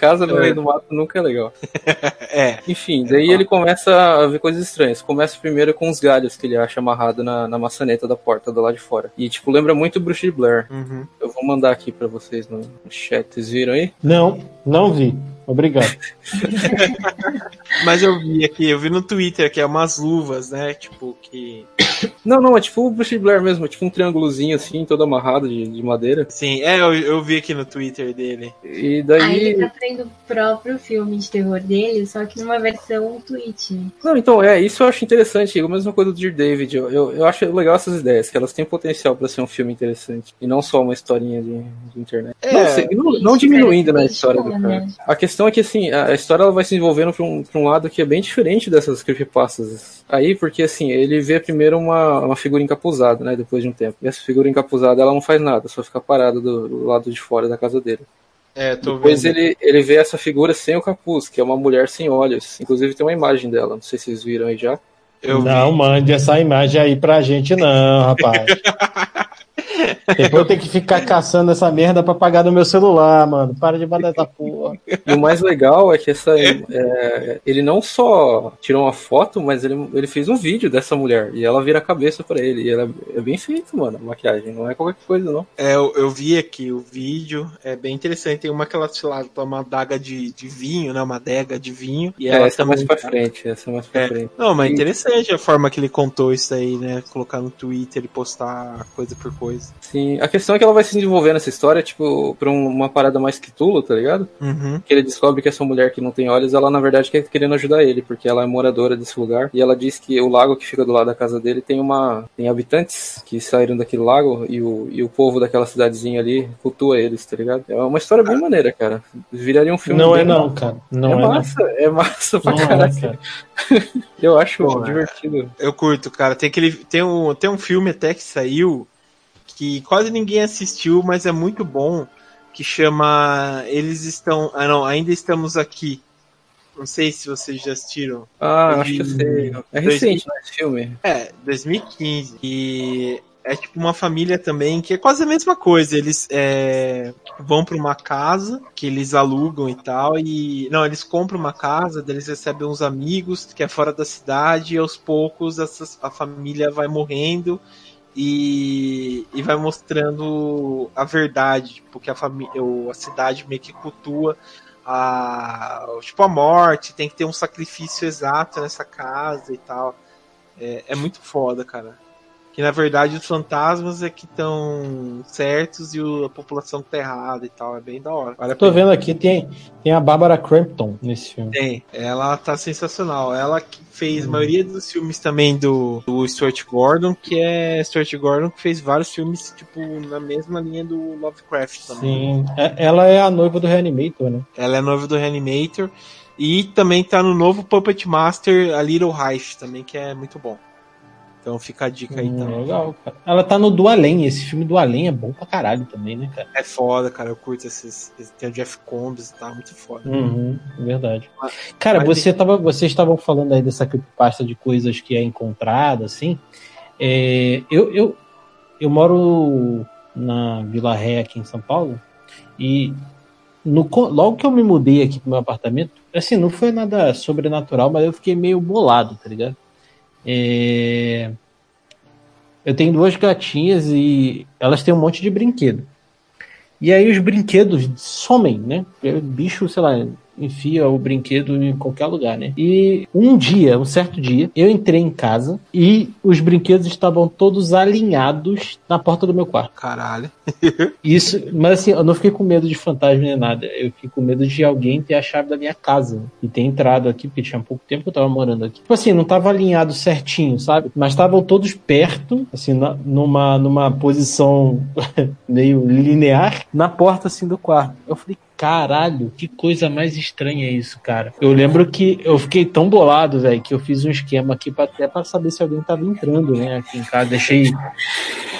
Casa no É. meio do mato nunca é legal. É. Enfim, daí ele começa a ver coisas estranhas. Começa primeiro com os galhos que ele acha amarrado na, na maçaneta da porta do lado de fora. E, tipo, lembra muito o Bruxa de Blair. Uhum. Eu vou mandar aqui pra vocês no, no chat. Vocês viram aí? Não, não vi. Obrigado. Mas eu vi aqui, eu vi no Twitter que é umas luvas, né? Tipo, que. Não, não, é tipo o Bruxa de Blair mesmo. É tipo um triângulozinho assim, todo amarrado de, de madeira. Sim, é, eu, eu vi aqui no Twitter dele. E Aí daí. ele tá fazendo o próprio filme de terror dele, só que numa versão tweet. Não, então, é, isso eu acho interessante. A mesma coisa do Dear David. Eu, eu, eu acho legal essas ideias, que elas têm potencial pra ser um filme interessante. E não só uma historinha de, de internet. É, não, sei, não, não Ixi, diminuindo na história do A questão é que, assim, a história ela vai se desenvolvendo pra um, pra um lado que é bem diferente dessas creepypastas aí, porque, assim, ele vê primeiro uma, uma figura encapuzada, né, depois de um tempo. E essa figura encapuzada, ela não faz nada, só fica parada do, do lado de fora da casa dele. É, tô Depois vendo. ele, ele vê essa figura sem o capuz, que é uma mulher sem olhos. Inclusive tem uma imagem dela, não sei se vocês viram aí já. Eu não vi. mande essa imagem aí pra gente, não, rapaz. Depois eu tenho que ficar caçando essa merda pra pagar no meu celular, mano. Para de mandar essa porra. E o mais legal é que essa, é, ele não só tirou uma foto, mas ele, ele fez um vídeo dessa mulher. E ela vira a cabeça pra ele. E ela é bem feito, mano, a maquiagem. Não é qualquer coisa, não. É, eu, eu vi aqui o vídeo, é bem interessante. Tem uma que ela, sei lá, toma uma daga de, de vinho, né? Uma adega de vinho. E É, ela essa é mais também- pra frente. Essa é mais pra É. frente. Não, mas é E- interessante a forma que ele contou isso aí, né? Colocar no Twitter e postar coisa por coisa. Sim, a questão é que ela vai se desenvolvendo essa história, tipo, pra um- uma parada mais Cthulhu, tá ligado? Uhum. Que ele descobre que essa mulher que não tem olhos, ela na verdade quer querendo ajudar ele, porque ela é moradora desse lugar. E ela diz que o lago que fica do lado da casa dele tem uma. tem habitantes que saíram daquele lago e o, e o povo daquela cidadezinha ali cultua eles, tá ligado? É uma história bem maneira, cara. Viraria um filme. Não é não, cara. Não é, é, não. massa, é massa pra Não é, caralho. cara. Eu acho Pô, é. divertido. Eu curto, cara. Tem aquele. Tem um, tem um filme até que saiu que quase ninguém assistiu, mas é muito bom. Que chama Eles estão. Ah não, ainda estamos aqui. Não sei se vocês já assistiram. Ah, Eu acho que eu sei. É recente, né, esse filme. É, 2015. E é tipo uma família também que é quase a mesma coisa. Eles é, vão pra uma casa que eles alugam e tal. E. Não, eles compram uma casa, eles recebem uns amigos que é fora da cidade, e aos poucos a família vai morrendo. E, e vai mostrando a verdade, tipo, a família, a cidade meio que cultua a, tipo, a morte, tem que ter um sacrifício exato nessa casa e tal. É, é muito foda, cara. Que na verdade os fantasmas é que estão certos e o- a população tá errada e tal. É bem da hora. Vale a Tô vendo aqui, tem, tem a Bárbara Crampton nesse filme. Tem. Ela tá sensacional. Ela que fez a maioria dos filmes também do, do Stuart Gordon, que é Stuart Gordon que fez vários filmes, tipo, na mesma linha do Lovecraft também. Sim. É- Ela é a noiva do Reanimator, né? Ela é noiva do Reanimator. E também tá no novo Puppet Master, a Little Reich, também, que é muito bom. Então fica a dica aí Hum, também. legal, cara. Ela tá no Do Além. Esse filme do Além é bom pra caralho também, né, cara? É foda, cara. Eu curto esses. esse- Tem o Jeff Combs e tal, muito foda. Uhum, verdade. Cara, mas- você tava, vocês estavam falando aí dessa creepypasta de coisas que é encontrada, assim. É, eu, eu, eu moro na Vila Ré aqui em São Paulo e no logo que eu me mudei aqui pro meu apartamento, assim, não foi nada sobrenatural, mas eu fiquei meio bolado, tá ligado? É, eu tenho duas gatinhas e elas têm um monte de brinquedo. E aí os brinquedos somem, né? Bicho, sei lá, enfia o brinquedo em qualquer lugar, né? E um dia, um certo dia, eu entrei em casa e os brinquedos estavam todos alinhados na porta do meu quarto. Caralho. Isso, mas assim, eu não fiquei com medo de fantasma nem nada. Eu fiquei com medo de alguém ter a chave da minha casa e ter entrado aqui, porque tinha pouco tempo que eu tava morando aqui. Tipo assim, não tava alinhado certinho, sabe? Mas estavam todos perto, assim, na- numa, numa posição meio linear, na porta assim do quarto. Eu falei, caralho, que coisa mais estranha é isso, cara. Eu lembro que eu fiquei tão bolado, velho, que eu fiz um esquema aqui pra, até pra saber se alguém tava entrando, né, aqui em casa. Deixei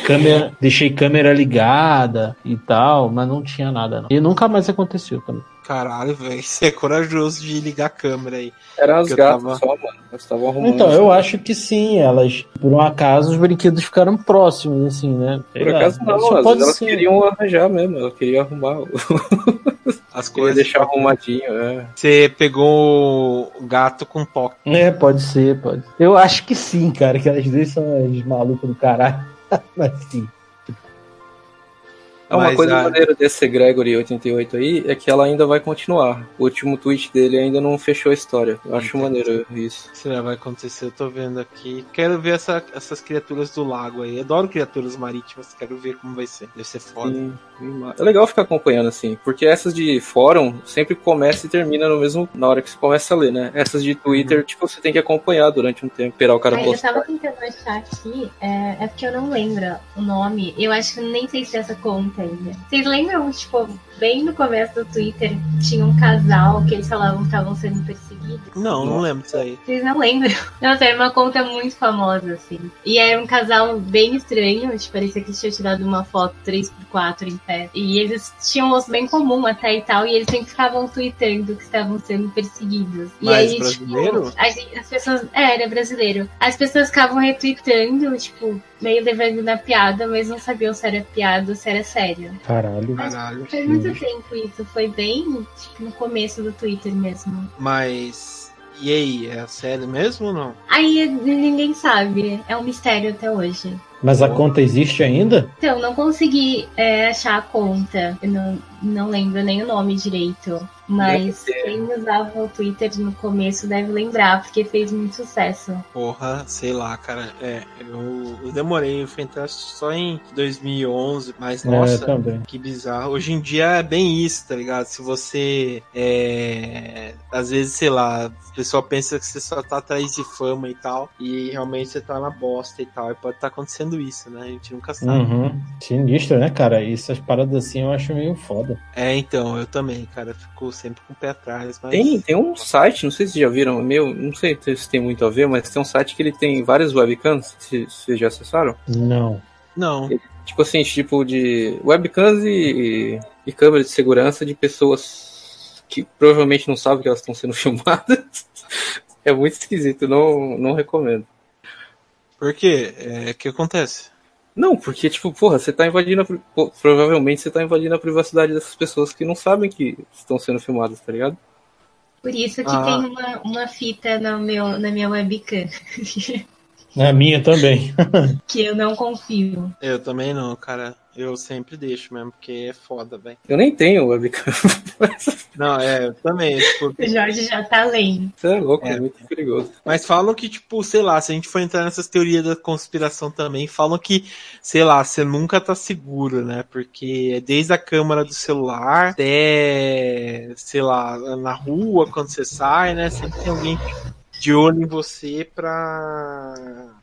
câmera, deixei câmera ligada e tal, mas não tinha nada não. E nunca mais aconteceu também. Caralho, velho. Você é corajoso de ligar a câmera aí. Eram as gatas tava- só, mano. Elas estavam arrumando. Então, eu acho que sim, elas, por um acaso, os brinquedos ficaram próximos, assim, né? Sei Por lá, acaso não, pode vezes elas ser. queriam arranjar mesmo, elas queriam arrumar. As coisas. deixar arrumadinho, é. Você pegou o gato com toque. É, pode ser, pode. Eu acho que sim, cara, que elas duas são as malucas do caralho. Mas sim. É uma Mas coisa a- maneira desse Gregory 88 aí é que ela ainda vai continuar. O último tweet dele ainda não fechou a história. Eu acho Entendi. maneiro isso. Será vai acontecer? Eu tô vendo aqui. Quero ver essa- essas criaturas do lago aí. Adoro criaturas marítimas. Quero ver como vai ser. Deve ser foda. Sim, É legal ficar acompanhando assim, porque essas de fórum sempre começa e termina no mesmo na hora que você começa a ler, né? Essas de Twitter, tipo, você tem que acompanhar durante um tempo, esperar o cara Aí eu postar. tava tentando achar aqui, é, é porque eu não lembro o nome. Eu acho que nem sei se essa conta. Vocês lembram, tipo, bem no começo do Twitter, tinha um casal que eles falavam que estavam sendo perseguidos? Não, não lembro disso aí. Vocês não lembram? Nossa, era uma conta muito famosa, assim. E era um casal bem estranho, tipo, parecia que tinha tirado uma foto 3x4 em pé. E eles tinham um rosto bem comum até e tal, e eles sempre ficavam tweetando que estavam sendo perseguidos. E Mas aí, brasileiro? tipo, a gente- as pessoas. É, era brasileiro. As pessoas ficavam retweetando, tipo, meio levando na piada, mas não sabiam se era piada ou se era sério. Caralho. Caralho. Faz muito tempo isso, foi bem tipo, no começo do Twitter mesmo. Mas. E aí, é sério mesmo ou não? Aí ninguém sabe, é um mistério até hoje. Mas a conta existe ainda? Então, não consegui é, achar a conta. Eu não, não lembro nem o nome direito. Mas quem usava o Twitter no começo deve lembrar, porque fez muito sucesso. Porra, sei lá, cara. É, eu, eu demorei, eu fui entrar só em 2011, mas É, nossa, também. que bizarro. Hoje em dia é bem isso, tá ligado? Se você é. Às vezes, sei lá, o pessoal pensa que você só tá atrás de fama e tal, e realmente você tá na bosta e tal, e pode estar acontecendo isso, né? A gente nunca sabe. Uhum. Sinistro, né, cara? E essas paradas assim eu acho meio foda. É, então, eu também, cara, fico sempre com o pé atrás, mas. Tem, tem um site, não sei se vocês já viram, meu, não sei se tem muito a ver, mas tem um site que ele tem várias webcams, se se vocês já acessaram? Não. Não. Tipo assim, tipo de webcams e, e câmeras de segurança de pessoas que provavelmente não sabem que elas estão sendo filmadas. É muito esquisito, não, não recomendo. Por quê? É, o que acontece? Não, porque, tipo, porra, você tá invadindo a, provavelmente você tá invadindo a privacidade dessas pessoas que não sabem que estão sendo filmadas, tá ligado? Por isso que Ah. tem uma, uma fita no meu, na minha webcam. Na minha também. que eu não confio. Eu também não, cara. Eu sempre deixo mesmo, porque é foda, velho. Eu nem tenho webcam. Não, é, eu também. Tipo, O Jorge já tá lendo. Você é louco, é, É. muito perigoso. mas falam que, tipo, sei lá, se a gente for entrar nessas teorias da conspiração também, falam que, sei lá, você nunca tá seguro, né? Porque é desde a câmera do celular até, sei lá, na rua, quando você sai, né? Sempre tem alguém de olho em você pra,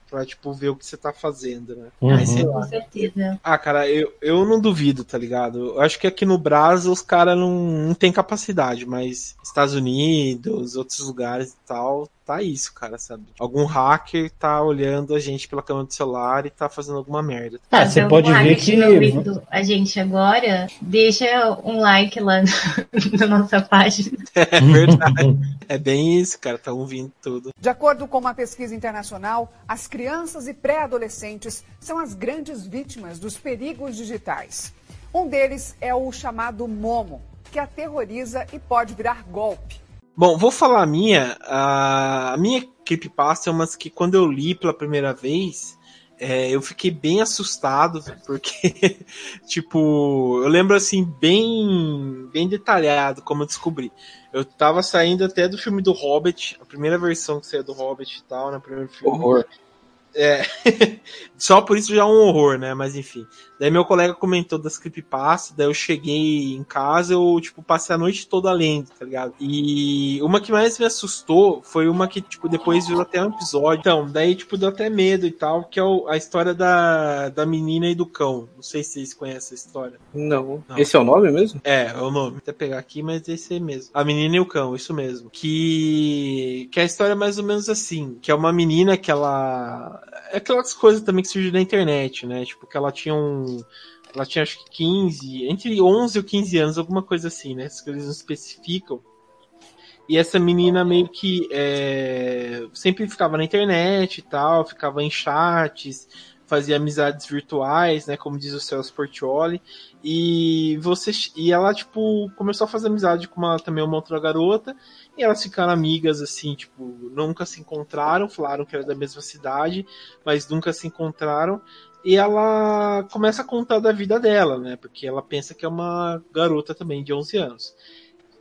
pra tipo, ver o que você tá fazendo, né? Mas, sei Uhum. lá. Com certeza. Ah, cara, eu, eu não duvido, tá ligado? Eu acho que aqui no Brasil os caras não, não tem capacidade, mas Estados Unidos, outros lugares e tal, tá isso, cara, sabe? Algum hacker tá olhando a gente pela câmera do celular e tá fazendo alguma merda. Ah, Se você pode ver que. ouvindo a gente agora, deixa um like lá no- na nossa página. É verdade. é bem isso, cara, tá ouvindo tudo. De acordo com uma pesquisa internacional, as crianças e pré-adolescentes são as grandes vítimas dos perigos digitais. Um deles é o chamado Momo, que aterroriza e pode virar golpe. Bom, vou falar a minha. A minha creepypasta é umas que quando eu li pela primeira vez, é, eu fiquei bem assustado, porque, tipo, eu lembro assim, bem, bem detalhado como eu descobri. Eu tava saindo até do filme do Hobbit, a primeira versão que saiu do Hobbit e tal, no primeiro filme. Horror. É. Só por isso já é um horror, né? Mas enfim. Daí meu colega comentou das creepypasta, daí eu cheguei em casa, eu, tipo, passei a noite toda lendo, tá ligado? E uma que mais me assustou foi uma que, tipo, depois virou até um episódio. Então, daí, tipo, deu até medo e tal, que é o- a história da, da menina e do cão. Não sei se vocês conhecem essa história. Não. Não. Esse é o nome mesmo? É, é o nome. Vou até pegar aqui, mas esse é mesmo. A menina e o cão, isso mesmo. Que. Que a história é mais ou menos assim. Que é uma menina que ela. É aquelas coisas também que surgiram na internet, né? Tipo, que ela tinha um. Ela tinha acho que 15, entre 11 ou 15 anos, alguma coisa assim, né? Essas coisas não especificam. E essa menina meio que é, sempre ficava na internet e tal, ficava em chats, fazia amizades virtuais, né? Como diz o Celso Portioli. E você e ela tipo começou a fazer amizade com uma também uma outra garota e elas ficaram amigas assim, tipo, nunca se encontraram, falaram que era da mesma cidade, mas nunca se encontraram. E ela começa a contar da vida dela, né? Porque ela pensa que é uma garota também de 11 anos.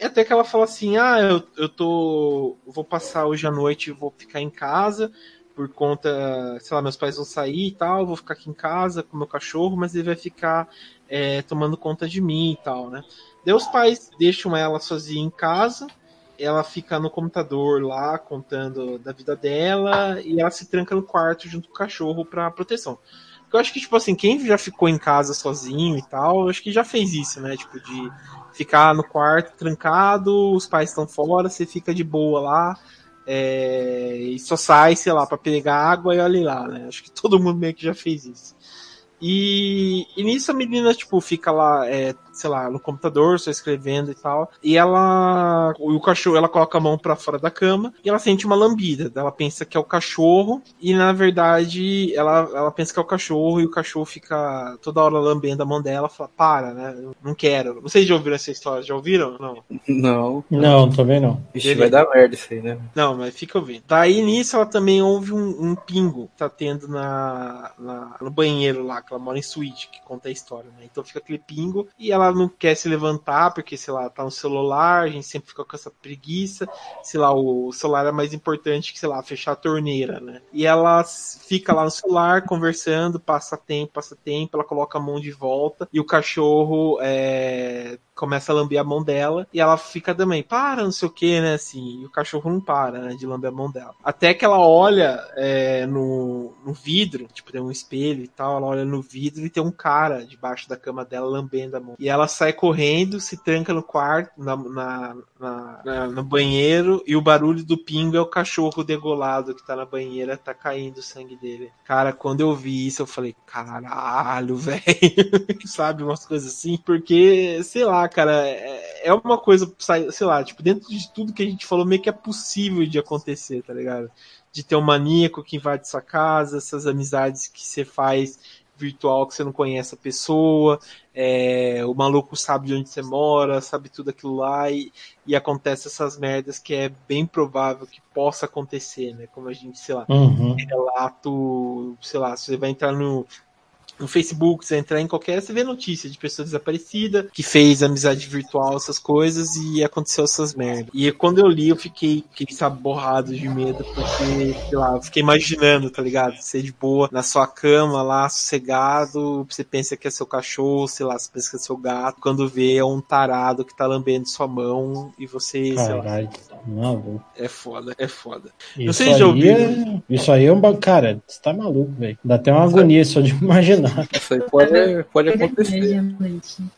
E até que ela fala assim: "Ah, eu, eu tô vou passar hoje à noite, vou ficar em casa por conta, sei lá, meus pais vão sair e tal, vou ficar aqui em casa com meu cachorro, mas ele vai ficar é, tomando conta de mim e tal, né? Daí os pais deixam ela sozinha em casa, ela fica no computador lá contando da vida dela e ela se tranca no quarto junto com o cachorro para proteção. Eu acho que, tipo assim, quem já ficou em casa sozinho e tal, eu acho que já fez isso, né? Tipo, de ficar no quarto trancado, os pais estão fora, você fica de boa lá. É, e só sai, sei lá, para pegar água e olha lá, né? Acho que todo mundo meio que já fez isso. E, e nisso a menina, tipo, fica lá, é, sei lá, no computador, só escrevendo e tal. E ela. O cachorro, ela coloca a mão para fora da cama e ela sente uma lambida. Ela pensa que é o cachorro e na verdade ela, ela pensa que é o cachorro e o cachorro fica toda hora lambendo a mão dela. Fala, para, né? Eu não quero. Vocês já ouviram essa história? Já ouviram? Não. Não. Não, também não. Ixi, vai dar merda isso aí, né? Não, mas fica ouvindo. Daí nisso ela também ouve um, um pingo que tá tendo na, na, no banheiro lá, que ela mora em suíte, que conta a história, né? Então fica aquele pingo e ela não quer se levantar porque, sei lá, tá no celular, a gente sempre fica com essa preguiça. Sei lá, o celular é mais importante que, sei lá, fechar a torneira, né? E ela fica lá no celular conversando, passa tempo, passa tempo, ela coloca a mão de volta e o cachorro é, começa a lamber a mão dela e ela fica também, para, não sei o que, né? Assim, e o cachorro não para, né? De lamber a mão dela. Até que ela olha é, no, no vidro, tipo, tem um espelho e tal, ela olha no vidro e tem um cara debaixo da cama dela lambendo a mão. E ela sai correndo, se tranca no quarto, na, na, na, na no banheiro, e o barulho do pingo é o cachorro degolado que tá na banheira, tá caindo o sangue dele. Cara, quando eu vi isso, eu falei, caralho, velho. Sabe, umas coisas assim, porque, sei lá, cara, é, é uma coisa, sei lá, tipo, dentro de tudo que a gente falou, meio que é possível de acontecer, tá ligado? De ter um maníaco que invade sua casa, essas amizades que você faz virtual que você não conhece a pessoa, é, o maluco sabe de onde você mora, sabe tudo aquilo lá e, e acontece essas merdas que é bem provável que possa acontecer, né? Como a gente, sei lá, Uhum. relato, sei lá, você vai entrar no, no Facebook, você entrar em qualquer, você vê notícia de pessoa desaparecida, que fez amizade virtual, essas coisas, e aconteceu essas merdas. E quando eu li, eu fiquei, fiquei sabe, borrado de medo, porque, sei lá, eu fiquei imaginando, tá ligado? Você de boa, na sua cama lá, sossegado, você pensa que é seu cachorro, sei lá, você pensa que é seu gato, quando vê é um tarado que tá lambendo sua mão, e você, sei lá, Caralho, maluco. é foda, é foda. Isso sei se já é- Isso aí é um. Cara, você tá maluco, velho. Dá até uma agonia só de imaginar. Isso aí pode, pode acontecer.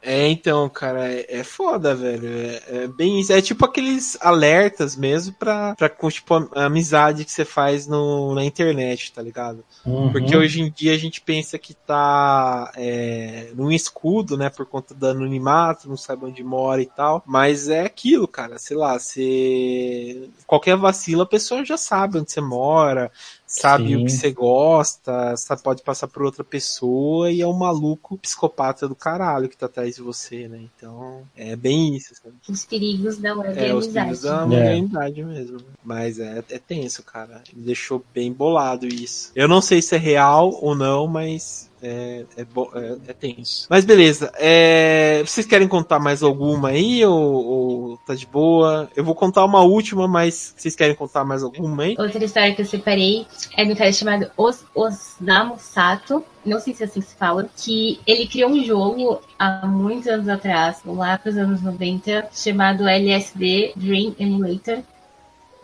É, então, cara, é, é foda, velho. É, é bem isso. É tipo aqueles alertas mesmo pra, pra com, tipo, a, a amizade que você faz no, na internet, tá ligado? Uhum. Porque hoje em dia a gente pensa que tá é, num escudo, né, por conta do anonimato, não sabe onde mora e tal. Mas é aquilo, cara, sei lá, você. Qualquer vacilo a pessoa já sabe onde você mora, sabe Sim. o que você gosta, sabe, pode passar por outra pessoa e é um maluco psicopata do caralho que tá atrás de você, né? Então, é bem isso, sabe? Os perigos da web É, os filhos da É. modernidade mesmo. né? Mas é, é tenso, cara. Me deixou bem bolado isso. Eu não sei se é real ou não, mas é, é, bo- é, é tenso. Mas beleza. É, vocês querem contar mais alguma aí ou, ou tá de boa? Eu vou contar uma última, mas vocês querem contar mais alguma aí? Outra história que eu separei é do cara chamado Os Osamu Sato, não sei se é assim que se fala, que ele criou um jogo há muitos anos atrás, lá para os anos 90, chamado LSD Dream Emulator.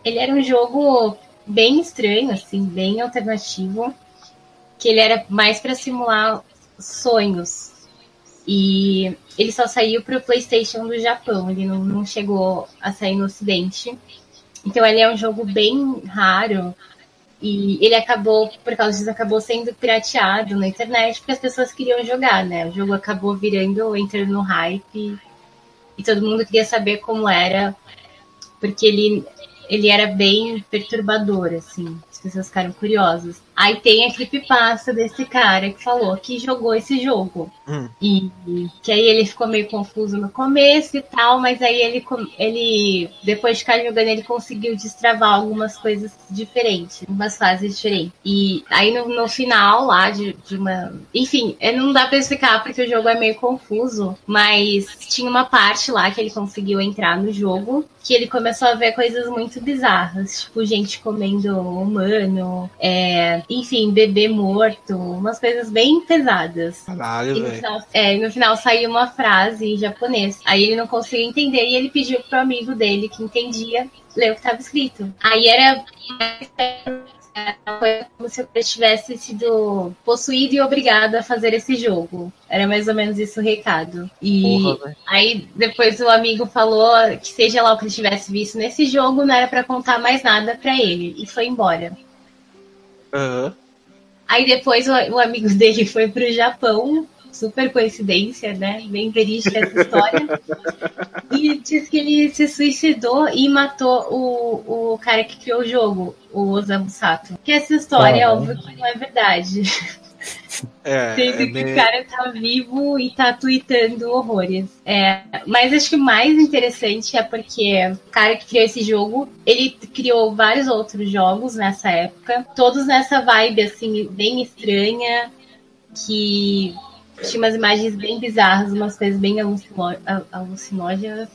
Ele era um jogo bem estranho, assim, bem alternativo, que ele era mais para simular sonhos. E ele só saiu para o PlayStation do Japão, ele não, não chegou a sair no Ocidente. Então ele é um jogo bem raro e ele acabou, por causa disso, acabou sendo pirateado na internet porque as pessoas queriam jogar, né? O jogo acabou virando, entrando no hype e todo mundo queria saber como era, porque ele, ele era bem perturbador, assim. As pessoas ficaram curiosas. Aí tem a creepypasta desse cara que falou que jogou esse jogo. Hum. E que aí ele ficou meio confuso no começo e tal, mas aí ele, ele depois de ficar jogando, ele conseguiu destravar algumas coisas diferentes, umas fases diferentes. E aí no, no final lá de, de uma. Enfim, não dá pra explicar porque o jogo é meio confuso, mas tinha uma parte lá que ele conseguiu entrar no jogo que ele começou a ver coisas muito bizarras, tipo gente comendo humano, é, enfim, bebê morto, umas coisas bem pesadas. Caralho, E no velho. final, é, e no final saiu uma frase em japonês. Aí ele não conseguia entender e ele pediu pro amigo dele que entendia ler o que estava escrito. Aí era foi como se eu tivesse sido possuído e obrigado a fazer esse jogo. Era mais ou menos isso o recado. E Porra, aí depois o amigo falou que seja lá o que ele tivesse visto nesse jogo, não era pra contar mais nada pra ele. E foi embora. Aham. Aí depois o, o amigo dele foi pro Japão, super coincidência, né? Bem verídica essa história. e diz que ele se suicidou e matou o, o cara que criou o jogo, o Osamu Sato. Que essa história, Ah, óbvio que não é verdade. É, Sendo é que bem- o cara tá vivo e tá tweetando horrores. É, mas acho que o mais interessante é porque o cara que criou esse jogo, ele criou vários outros jogos nessa época, todos nessa vibe, assim, bem estranha, que tinha umas imagens bem bizarras, umas coisas bem alucinógenas.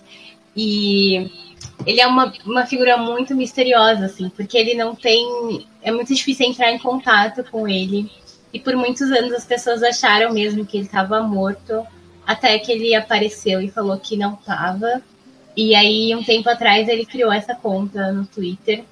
E ele é uma, uma figura muito misteriosa, assim, porque ele não tem. É muito difícil entrar em contato com ele. E por muitos anos as pessoas acharam mesmo que ele estava morto, até que ele apareceu e falou que não estava. E aí, um tempo atrás, ele criou essa conta no Twitter,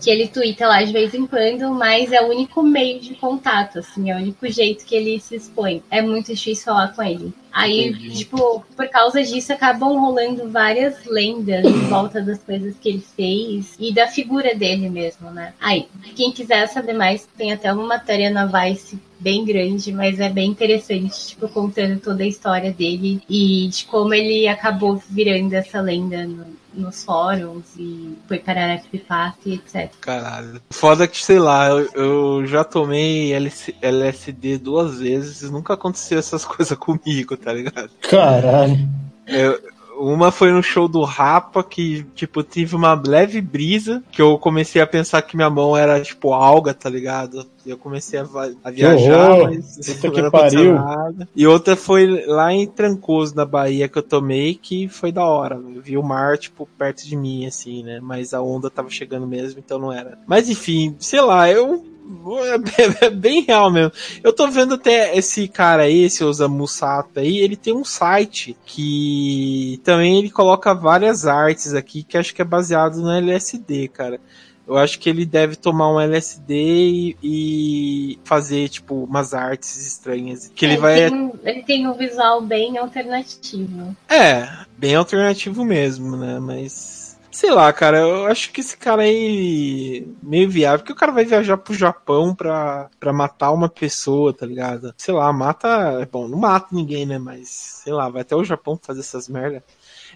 que ele twitta lá de vez em quando, mas é o único meio de contato, assim, é o único jeito que ele se expõe. É muito difícil falar com ele. Aí, Entendi. tipo, por causa disso, acabam rolando várias lendas em volta das coisas que ele fez e da figura dele mesmo, né? Aí, quem quiser saber mais, tem até uma matéria na Vice bem grande, mas é bem interessante, tipo, contando toda a história dele e de como ele acabou virando essa lenda no- nos fóruns e foi parar a creepypasta e etc. Caralho. Foda que, sei lá, eu, eu já tomei LS LSD duas vezes e nunca aconteceu essas coisas comigo, tá ligado? Caralho. Eu- uma foi no show do Rapa, que, tipo, tive uma leve brisa, que eu comecei a pensar que minha mão era, tipo, alga, tá ligado? E eu comecei a, a viajar, horror! mas não que pariu. nada. E outra foi lá em Trancoso, na Bahia, que eu tomei, que foi da hora. Eu vi o mar, tipo, perto de mim, assim, né? Mas a onda tava chegando mesmo, então não era. Mas enfim, sei lá, eu. É bem- é bem real mesmo. Eu tô vendo até esse cara aí, esse Osamu Sato aí, ele tem um site que também ele coloca várias artes aqui, que acho que é baseado no LSD, cara. Eu acho que ele deve tomar um LSD e, e fazer, tipo, umas artes estranhas. Que ele vai. tem, ele tem um visual bem alternativo. É, bem alternativo mesmo, né? Mas. Sei lá, cara, eu acho que esse cara aí meio viável, porque o cara vai viajar pro Japão pra, pra matar uma pessoa, tá ligado? Sei lá, mata. Bom, não mata ninguém, né? Mas, sei lá, vai até o Japão fazer essas merda.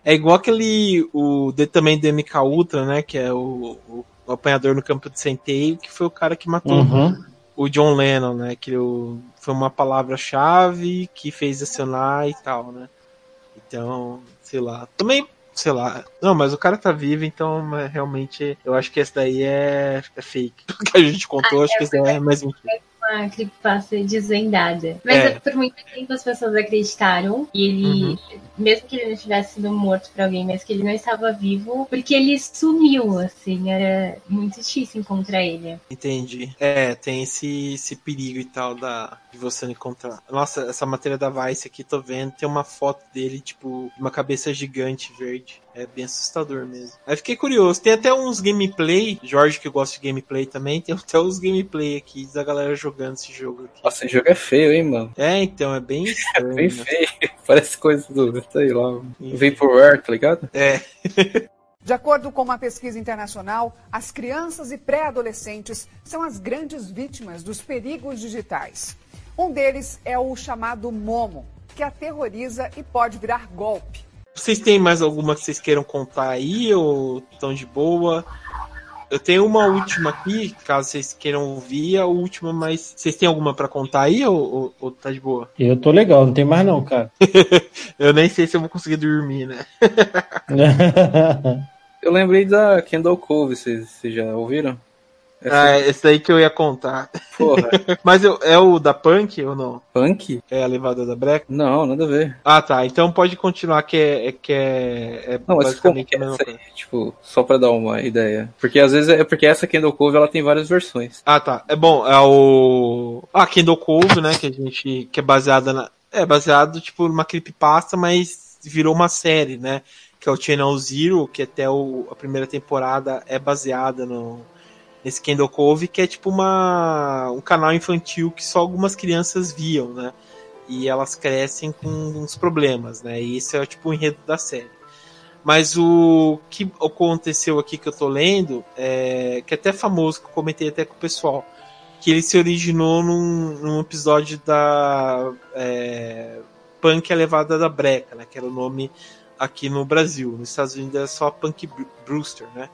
É igual aquele. O de, também do MK Ultra, né? Que é o, o, o apanhador no campo de centeio, que foi o cara que matou Uhum. o John Lennon, né? Que o- foi uma palavra-chave que fez acionar e tal, né? Então, sei lá. Também, sei lá. Não, mas o cara tá vivo, então mas realmente eu acho que esse daí é, é fake. O que a gente contou, acho que esse daí é mais mentira. Uma creepypasta desvendada. Mas É. por muito tempo as pessoas acreditaram que ele, mesmo que ele não tivesse sido morto por alguém, mas que ele não estava vivo, porque ele sumiu, assim, era muito difícil encontrar ele. Entendi. É, tem esse, esse perigo e tal da, de você não encontrar. Nossa, essa matéria da Vice aqui, tô vendo, tem uma foto dele, tipo, uma cabeça gigante verde. É bem assustador mesmo. Aí fiquei curioso. Tem até uns gameplay, Jorge que gosta de gameplay também, tem até uns gameplay aqui da galera jogando esse jogo aqui. Nossa, esse jogo é feio, hein, mano? É, então, é bem estranho. Bem né? feio. Parece coisa do, sei lá, Vaporware, tá ligado? É, De acordo com uma pesquisa internacional, as crianças e pré-adolescentes são as grandes vítimas dos perigos digitais. Um deles é o chamado Momo, que aterroriza e pode virar golpe. Vocês têm mais alguma que vocês queiram contar aí ou estão de boa? Eu tenho uma última aqui, caso vocês queiram ouvir a última, mas vocês têm alguma pra contar aí ou, ou, ou tá de boa? Eu tô legal, não tem mais não, cara. Eu nem sei se eu vou conseguir dormir, né? Eu lembrei da Kendall Cove, vocês, vocês já ouviram? Essa Ah, esse daí que eu ia contar. porra, Mas eu- é o da Punk ou não? punk? É a levada da Breca? Não, nada a ver. Ah, tá. Então pode continuar que é, é que é, é Não, basicamente que a mesma coisa. aí? Tipo, só pra dar uma ideia. Porque às vezes é porque essa Kendall Cove ela tem várias versões. Ah, tá. É bom, é o. Ah, Kendall Cove, né? Que a gente. Que é baseada na. É baseado, tipo, numa creepypasta, mas virou uma série, né? Que é o Channel Zero, que até o... a primeira temporada é baseada no. Nesse Kendall Cove, que é tipo uma um canal infantil que só algumas crianças viam, né? E elas crescem com uns problemas, né? E esse é tipo o enredo da série. Mas o que aconteceu aqui que eu tô lendo, é, que é até famoso, que eu comentei até com o pessoal, que ele se originou num, num episódio da é, Punk Elevada da Breca, né? Que era o nome aqui no Brasil. Nos Estados Unidos é só Punk Brewster, né?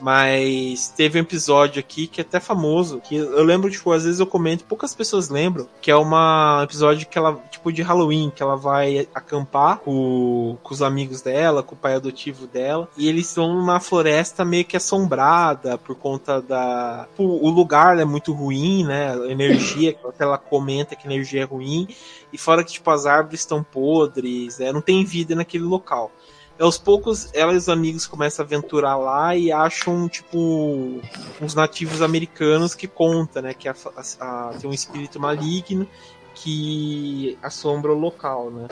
Mas teve um episódio aqui que é até famoso, que eu lembro, tipo, às vezes eu comento, poucas pessoas lembram, que é um episódio que ela, tipo, de Halloween, que ela vai acampar com, com os amigos dela, com o pai adotivo dela, e eles vão numa floresta meio que assombrada por conta da. Tipo, o lugar é muito ruim, né? A energia, que ela comenta que a energia é ruim, e fora que, tipo, as árvores estão podres, né? não tem vida naquele local aos poucos ela e os amigos começam a aventurar lá e acham, tipo, uns nativos americanos que conta, né? Que a, a, a, tem um espírito maligno que assombra o local, né?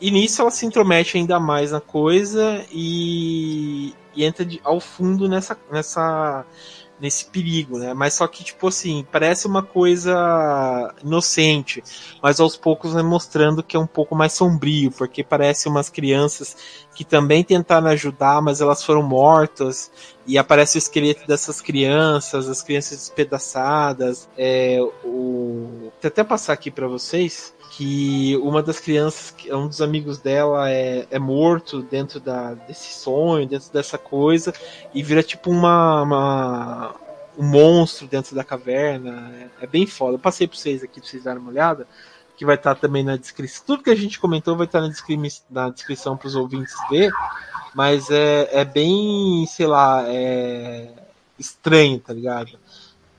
E nisso ela se intromete ainda mais na coisa e, e entra de, ao fundo nessa, nessa nesse perigo, né? Mas só que, tipo assim, parece uma coisa inocente, mas aos poucos vai mostrando que é um pouco mais sombrio, porque parece umas crianças que também tentaram ajudar, mas elas foram mortas, e aparece o esqueleto dessas crianças, as crianças despedaçadas. É, o... Vou até passar aqui para vocês que uma das crianças, um dos amigos dela é, é morto dentro da, desse sonho, dentro dessa coisa, e vira tipo uma, uma um monstro dentro da caverna. É, é, bem foda. Eu passei para vocês aqui para vocês darem uma olhada, que vai estar tá também na descrição. Tudo que a gente comentou vai estar tá na, descri na descrição para os ouvintes ver, mas é, é bem, sei lá, é estranho, tá ligado?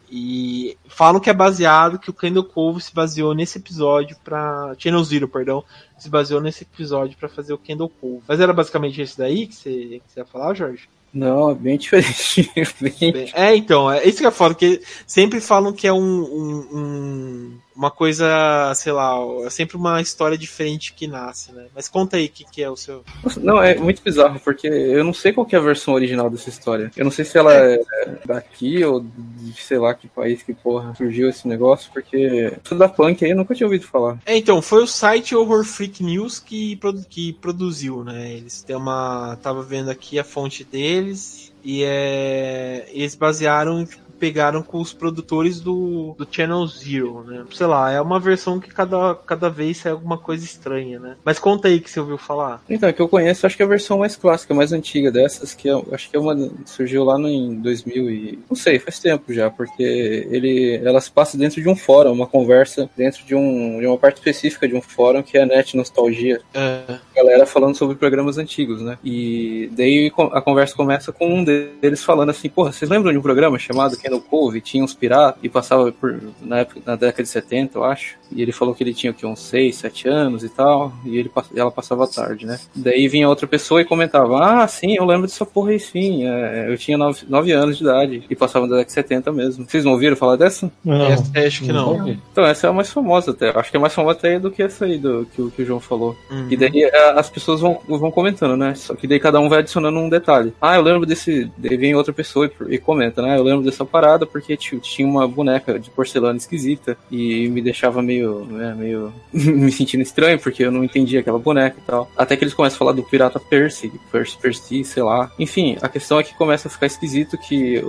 E falam que é baseado, que o Kendall Cove se baseou nesse episódio para Channel Zero, perdão, se baseou nesse episódio para fazer o Kendall Cove. Mas era basicamente esse daí que você, que você ia falar, Jorge? Não, é bem diferente. bem... É, então, é isso que é foda, que sempre falam que é um, um, um uma coisa, sei lá, é sempre uma história diferente que nasce, né? Mas conta aí o que, que é o seu. Não, é muito bizarro, porque eu não sei qual que é a versão original dessa história. Eu não sei se ela é, daqui ou de sei lá que país que porra surgiu esse negócio, porque tudo da punk aí eu nunca tinha ouvido falar. É, então, foi o site Horror Freak News que, que produziu, né? Eles têm uma. Tava vendo aqui a fonte deles. E é, eles basearam pegaram com os produtores do, do Channel Zero, né? Sei lá, é uma versão que cada, cada vez sai alguma coisa estranha, né? Mas conta aí que você ouviu falar. Então, é que eu conheço, acho que é a versão mais clássica, mais antiga dessas, que eu, acho que é uma surgiu lá no, em 2000 e não sei, faz tempo já, porque ele ela se passa dentro de um fórum, uma conversa dentro de um de uma parte específica de um fórum que é a Net Nostalgia. É. Galera falando sobre programas antigos, né? E daí a conversa começa com um deles falando assim, porra, vocês lembram de um programa chamado Kendall Cove, tinha uns piratas e passava por, na, época, na década de 70, eu acho. E ele falou que ele tinha aqui uns 6, 7 anos e tal, e ele, ela passava tarde, né? Daí vinha outra pessoa e comentava: Ah, sim, eu lembro dessa porra aí sim. É, eu tinha 9, 9 anos de idade e passava na década de 70 mesmo. Vocês não ouviram falar dessa? Não. Essa, acho que não. não. Então, essa é a mais famosa até. Acho que é mais famosa até do que essa aí do, que, que o João falou. Uhum. E daí as pessoas vão, vão comentando, né? Só que daí cada um vai adicionando um detalhe. Ah, eu lembro desse. Daí vem outra pessoa e, e comenta, né? Eu lembro dessa parada porque tinha uma boneca de porcelana esquisita e me deixava meio né, meio me sentindo estranho, porque eu não entendia aquela boneca e tal. Até que eles começam a falar do pirata Percy, Percy, Percy, sei lá. Enfim, a questão é que começa a ficar esquisito que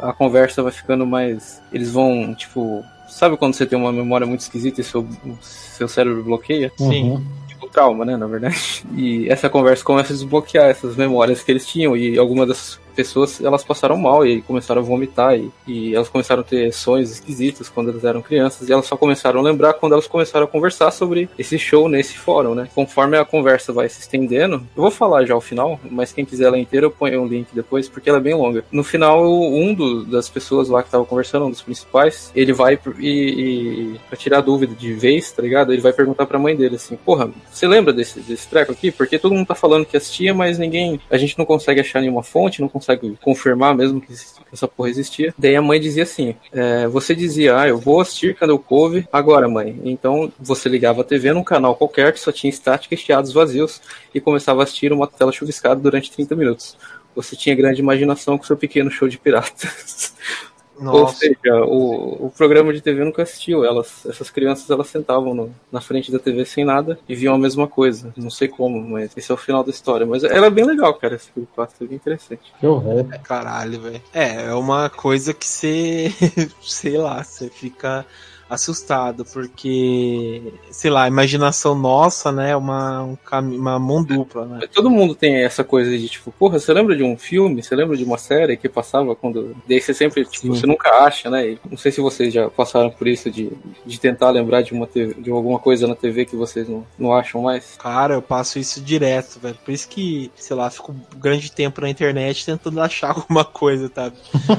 a, a conversa vai ficando mais. Eles vão, tipo. Sabe quando você tem uma memória muito esquisita e seu, seu cérebro bloqueia? Sim. Uhum tipo trauma, né, na verdade. E essa conversa começa a desbloquear essas memórias que eles tinham e algumas dessas pessoas elas passaram mal e começaram a vomitar e, e, elas começaram a ter sonhos esquisitos quando elas eram crianças e elas só começaram a lembrar quando elas começaram a conversar sobre esse show nesse fórum, né? Conforme a conversa vai se estendendo, eu vou falar já ao final, mas quem quiser ela inteira eu ponho um link depois porque ela é bem longa. No final, um do, das pessoas lá que tava conversando, um dos principais, ele vai e, e pra tirar dúvida de vez, tá ligado? Ele vai perguntar pra mãe dele assim: Porra, você lembra desse, desse treco aqui? Porque todo mundo tá falando que assistia, mas ninguém. A gente não consegue achar nenhuma fonte, não consegue consegue confirmar mesmo que essa porra existia. Daí a mãe dizia assim: é, você dizia, ah, eu vou assistir Candle Cove agora, mãe. Então você ligava a TV num canal qualquer que só tinha estática e chiados vazios e começava a assistir uma tela chuviscada durante 30 minutos. Você tinha grande imaginação com seu pequeno show de piratas. Ou Nossa, seja, o, o programa de TV nunca assistiu. Elas, essas crianças elas sentavam no- na frente da TV sem nada e viam a mesma coisa. Não sei como, mas esse é o final da história. Mas ela é bem legal, cara. Esse filme 4 é bem interessante. Que horror. caralho, velho. É, é uma coisa que você, sei lá, você fica assustado, porque, sei lá, a imaginação nossa, né, é uma, um uma mão dupla, né? Todo mundo tem essa coisa de tipo, porra, você lembra de um filme? Você lembra de uma série que passava quando. Daí você sempre, tipo, Sim. você nunca acha, né? E não sei se vocês já passaram por isso de, de tentar lembrar de, uma TV de alguma coisa na TV que vocês não, não acham mais. Cara, eu passo isso direto, velho. Por isso que, sei lá, fico um grande tempo na internet tentando achar alguma coisa, tá?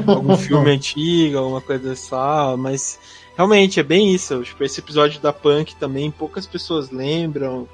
Algum filme antigo, alguma coisa só, mas realmente é bem isso. Tipo, esse episódio da Punk também, poucas pessoas lembram.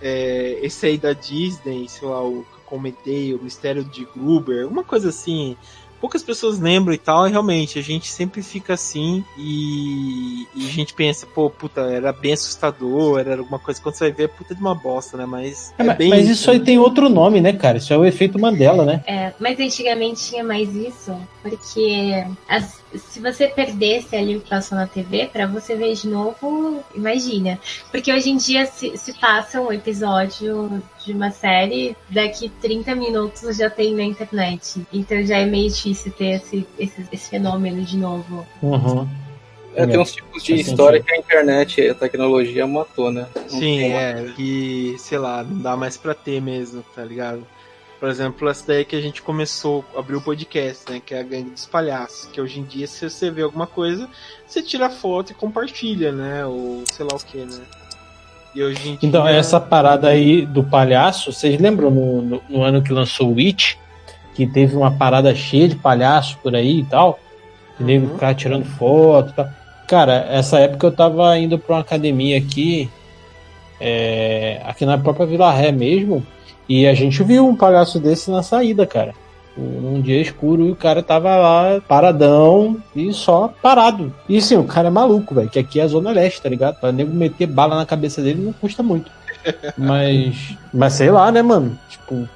É, esse aí da Disney, sei lá, o que eu comentei, o Mistério de Gruber, uma coisa assim. Poucas pessoas lembram e tal, e realmente a gente sempre fica assim e, e a gente pensa, pô, puta, era bem assustador, era alguma coisa. Quando você vai ver, é puta de uma bosta, né? Mas É, é, mas bem mas isso aí tem outro nome, né, cara? Isso é o efeito Mandela, né? É, mas antigamente tinha mais isso, porque as- se você perdesse ali o que passou na TV, pra você ver de novo, imagina. Porque hoje em dia se, se passa um episódio de uma série, daqui 30 minutos já tem na internet. Então já é meio difícil ter esse, esse, esse fenômeno de novo. Uhum. É, tem uns tipos de Faz história que a internet e a tecnologia matou, né? Não Sim, uma- é, que, sei lá, não dá mais pra ter mesmo, tá ligado? Por exemplo, essa daí que a gente começou, abriu o podcast, né? Que é a Gangue dos Palhaços. Que hoje em dia, se você vê alguma coisa, você tira foto e compartilha, né? Ou sei lá o que, né? E hoje em dia. Então, essa parada aí do palhaço, vocês lembram no, no, no ano que lançou o It, que teve uma parada cheia de palhaços por aí e tal? E nego Uhum. ficava tirando foto e tal. Cara, essa época eu tava indo pra uma academia aqui, é, aqui na própria Vila Ré mesmo, e a gente viu um palhaço desse na saída, cara. Num dia escuro e o cara tava lá paradão e só parado. E assim, o cara é maluco, velho, que aqui é a Zona Leste, tá ligado? Pra nego meter bala na cabeça dele não custa muito. Mas, mas sei lá, né, mano? Tipo,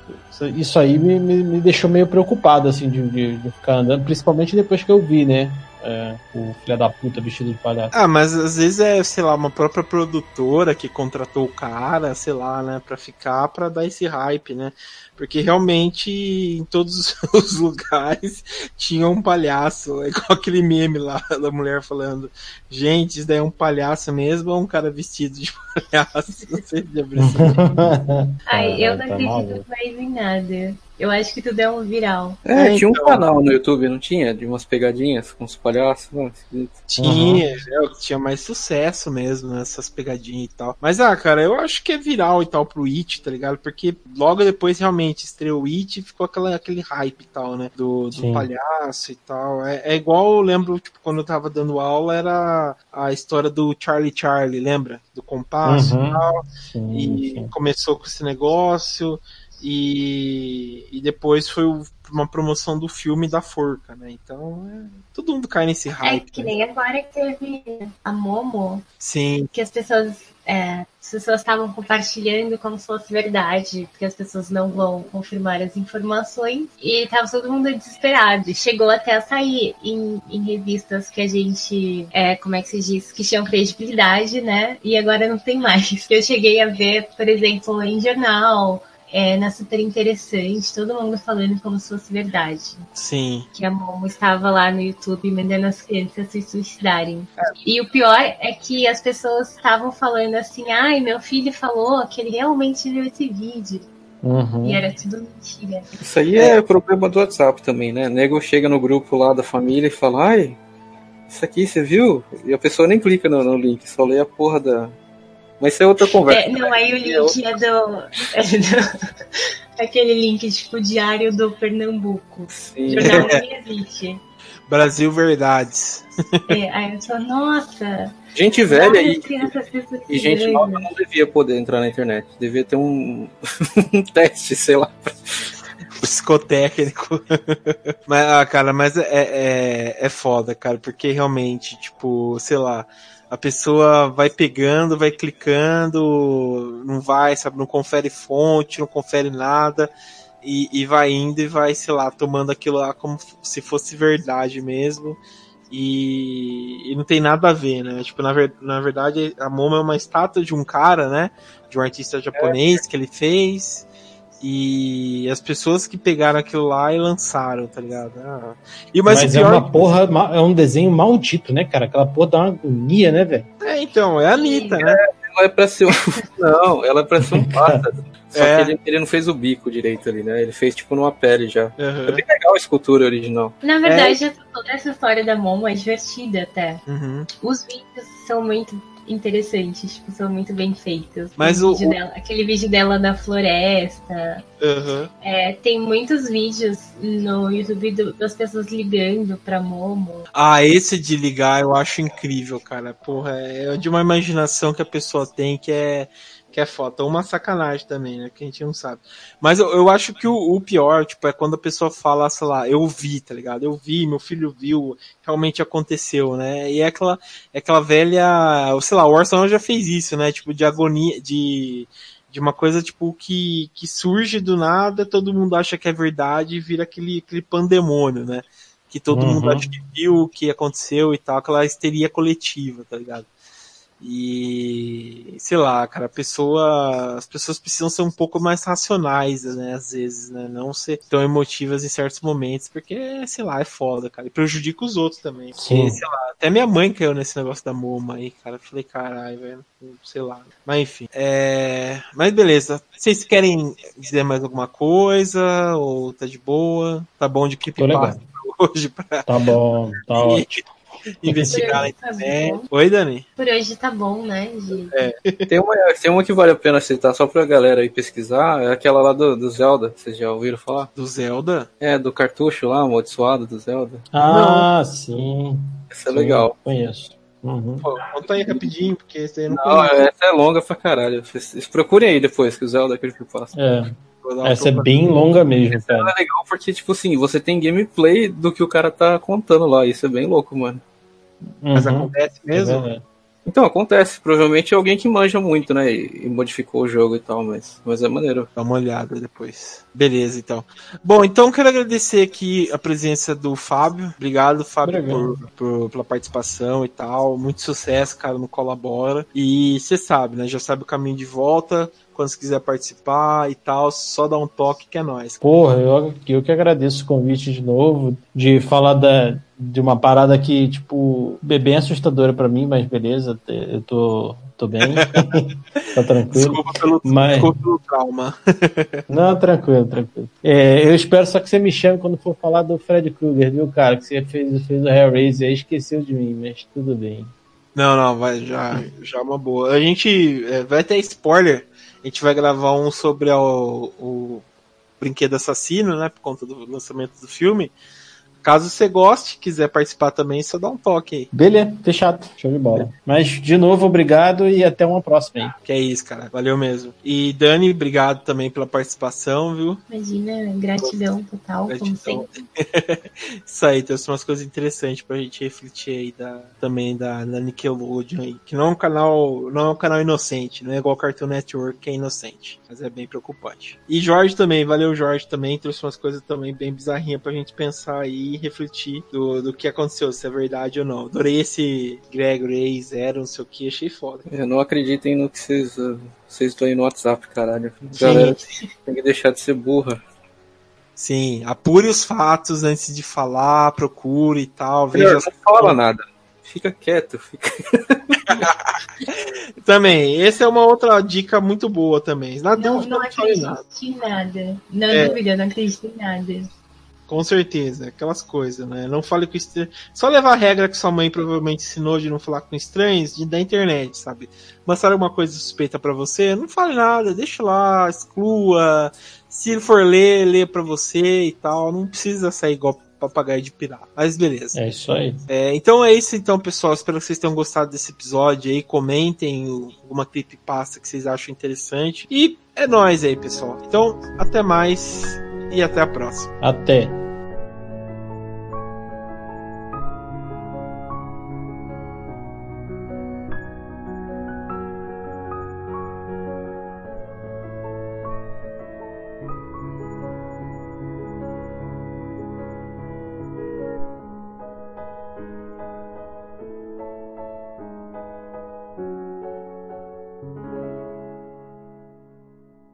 isso- aí me, me, me deixou meio preocupado, assim, de, de, de ficar andando, principalmente depois que eu vi, né? é, o filho da puta vestido de palhaço. Ah, mas às vezes é, sei lá, uma própria produtora que contratou o cara, sei lá, né, pra ficar, pra dar esse hype, né? Porque realmente em todos os lugares tinha um palhaço, é igual aquele meme lá da mulher falando: gente, isso daí é um palhaço mesmo ou é um cara vestido de palhaço? Não sei viu isso. Ai, eu não tá acredito mais em nada. Eu acho que tudo é um viral. É, É, tinha um então. canal no YouTube, não tinha? De umas pegadinhas com os palhaços. Não, esquisito. Tinha, o que tinha mais sucesso mesmo, nessas pegadinhas e tal. Mas, ah, cara, eu acho que é viral e tal pro It, tá ligado? Porque logo depois realmente estreou o It e ficou aquela, aquele hype e tal, né? Do, do palhaço e tal. É, é igual eu lembro, tipo, quando eu tava dando aula, era a história do Charlie Charlie, lembra? Do compasso Uhum. e tal. Sim, E sim. começou com esse negócio. E, e depois foi o- uma promoção do filme da forca, né? Então, é, todo mundo cai nesse É hype. que né? nem agora que teve a Momo, Sim, que as pessoas é, as pessoas estavam compartilhando como se fosse verdade, porque as pessoas não vão confirmar as informações e tava todo mundo desesperado. Chegou até a sair em, em revistas que a gente, é, como é que se diz, que tinham credibilidade, né? E agora não tem mais. Eu cheguei a ver, por exemplo, em jornal. É, na super interessante, todo mundo falando como se fosse verdade sim. que a Momo estava lá no YouTube mandando as crianças se suicidarem. E o pior é que as pessoas estavam falando assim, ai, meu filho falou que ele realmente viu esse vídeo. Uhum. E era tudo mentira. Isso aí é problema do WhatsApp também, né? nego chega no grupo lá da família e fala, ai, isso aqui você viu? E a pessoa nem clica no, no link, só lê a porra da. Mas isso é outra conversa. É, não, aí o link é do, é do- Aquele link, tipo, diário do Pernambuco. Sim. Jornal nem existe. Brasil Verdades. É, aí eu sou, nossa, Gente velha várias e, e gente nova não devia poder entrar na internet. Devia ter um, um teste, sei lá. Psicotécnico. mas, ah, cara, mas é, é, é foda, cara, porque realmente, tipo, sei lá, a pessoa vai pegando, vai clicando, não vai, sabe, não confere fonte, não confere nada. E, e vai indo e vai, sei lá, tomando aquilo lá como se fosse verdade mesmo. E, e não tem nada a ver, né? Tipo, na, ver, na verdade, a Momo é uma estátua de um cara, né? De um artista japonês que ele fez. E as pessoas que pegaram aquilo lá e lançaram, tá ligado? Ah. E, mas, Mas o é pior uma porra, é um desenho maldito, né, cara? Aquela porra dá uma agonia, né, velho? é, então, é a Anitta, né? Ela é pra ser um. Não, ela é pra ser um pássaro. Só É. que ele, ele não fez o bico direito ali, né? Ele fez tipo numa pele já. É Aham. bem legal a escultura original. Na verdade, essa- toda essa história da Momo é divertida até. Uhum. Os vídeos são muito interessantes, tipo, são muito bem feitos. Mas O vídeo o- dela- aquele vídeo dela na floresta. Aham. É, tem muitos vídeos no YouTube do- das pessoas ligando pra Momo. Ah, esse de ligar eu acho incrível, cara. Porra, é de uma imaginação que a pessoa tem que é que é foda. Uma sacanagem também, né? Que a gente não sabe. Mas eu, eu acho que o, o pior, tipo, é quando a pessoa fala, sei lá, eu vi, tá ligado? Eu vi, meu filho viu, realmente aconteceu, né? E é aquela, é aquela velha, sei lá, o Orson já fez isso, né? Tipo, de agonia, de de uma coisa tipo que, que surge do nada, todo mundo acha que é verdade e vira aquele, aquele pandemônio, né? Que todo Uhum. mundo acha que viu o que aconteceu e tal, aquela histeria coletiva, tá ligado? E sei lá, cara, a pessoa, as pessoas precisam ser um pouco mais racionais, né, às vezes, né, não ser tão emotivas em certos momentos, porque, sei lá, é foda, cara, e prejudica os outros também. Porque, sei lá, até minha mãe caiu nesse negócio da Moma aí, cara, eu falei, caralho, velho, sei lá. Mas enfim, é, mas beleza. Vocês querem dizer mais alguma coisa ou tá de boa? Tá bom de passa hoje pra Tá bom, tá ótimo. investigar na tá internet. bom. Oi, Dani. Por hoje tá bom, né, Gi? Tem uma, tem uma que vale a pena citar só pra galera aí pesquisar, é aquela lá do, do Zelda, vocês já ouviram falar? Do Zelda? É, do cartucho lá, amaldiçoado do Zelda. Ah, sim. Essa é sim, legal. Conheço. Uhum. Pô, conta aí rapidinho, porque esse aí não, Não, essa é longa pra caralho. Vocês, procurem aí depois, que o Zelda é aquele que passa. É, essa é bem longa mesmo, Ela cara. é legal porque, tipo assim, você tem gameplay do que o cara tá contando lá. Isso é bem louco, mano. Mas Uhum. acontece É mesmo? verdade. Então, acontece. Provavelmente é alguém que manja muito, né? E, e modificou o jogo e tal, mas, mas é maneiro. Dá uma olhada depois. Beleza, então. Bom, então quero agradecer aqui a presença do Fábio. Obrigado, Fábio, Obrigado. por, por- pela participação e tal. Muito sucesso, cara, no Colabora. E você sabe, né? Já sabe o caminho de volta. Quando você quiser participar e tal, só dá um toque que é nóis. Porra, eu, eu que agradeço o convite de novo, de falar da, de uma parada que, tipo, é bem assustadora pra mim, mas beleza, eu tô, tô bem, tá tranquilo. Desculpa pelo, Mas- desculpa pelo trauma. Não, tranquilo, tranquilo. É, eu espero só que você me chame quando for falar do Fred Krueger, viu, cara? Que você fez, fez o Hellraiser aí, esqueceu de mim, mas tudo bem. Não, não, vai, já, já é uma boa. A gente é, vai ter spoiler. A gente vai gravar um sobre o, o brinquedo assassino, né? Por conta do lançamento do filme. Caso você goste, quiser participar também, só dá um toque aí. Beleza, fechado, show de bola. Mas, de novo, obrigado e até uma próxima aí. Que é isso, cara. Valeu mesmo. E Dani, obrigado também pela participação, viu? Imagina, gratidão total, como Gratidão. sempre. Isso aí, trouxe umas coisas interessantes pra gente refletir aí da, também da, da Nickelodeon aí. Que não é um canal, não é um canal inocente, não é igual Cartoon Network que é inocente. Mas é bem preocupante. E Jorge também, valeu Jorge também, trouxe umas coisas também bem bizarrinhas pra gente pensar aí e refletir do, do que aconteceu, se é verdade ou não. Adorei esse Gregory Zero, não sei o que, achei foda. Eu não acreditem no que vocês uh, vocês estão aí no WhatsApp, caralho. Sim. Galera, tem que deixar de ser burra. Sim, apure os fatos antes de falar, procure e tal, veja não fala nada. Fica quieto, fica Também, essa é uma outra dica muito boa também. Na Não, dúvida, não não fale nada. acredito em nada. Não É. dúvida, não acredito em nada. Com certeza, aquelas coisas, né? Não fale com estranhos. Só levar a regra que sua mãe provavelmente ensinou de não falar com estranhos de, da internet, sabe? Mostraram alguma coisa suspeita pra você, não fale nada, deixa lá, exclua. Se for ler, lê pra você e tal. Não precisa sair igual papagaio de pirata. Mas beleza. É isso aí. É, então é isso então, pessoal. Espero que vocês tenham gostado desse episódio aí. Comentem alguma creepypasta que vocês acham interessante. E é nóis aí, pessoal. Então, até mais e até a próxima. Até.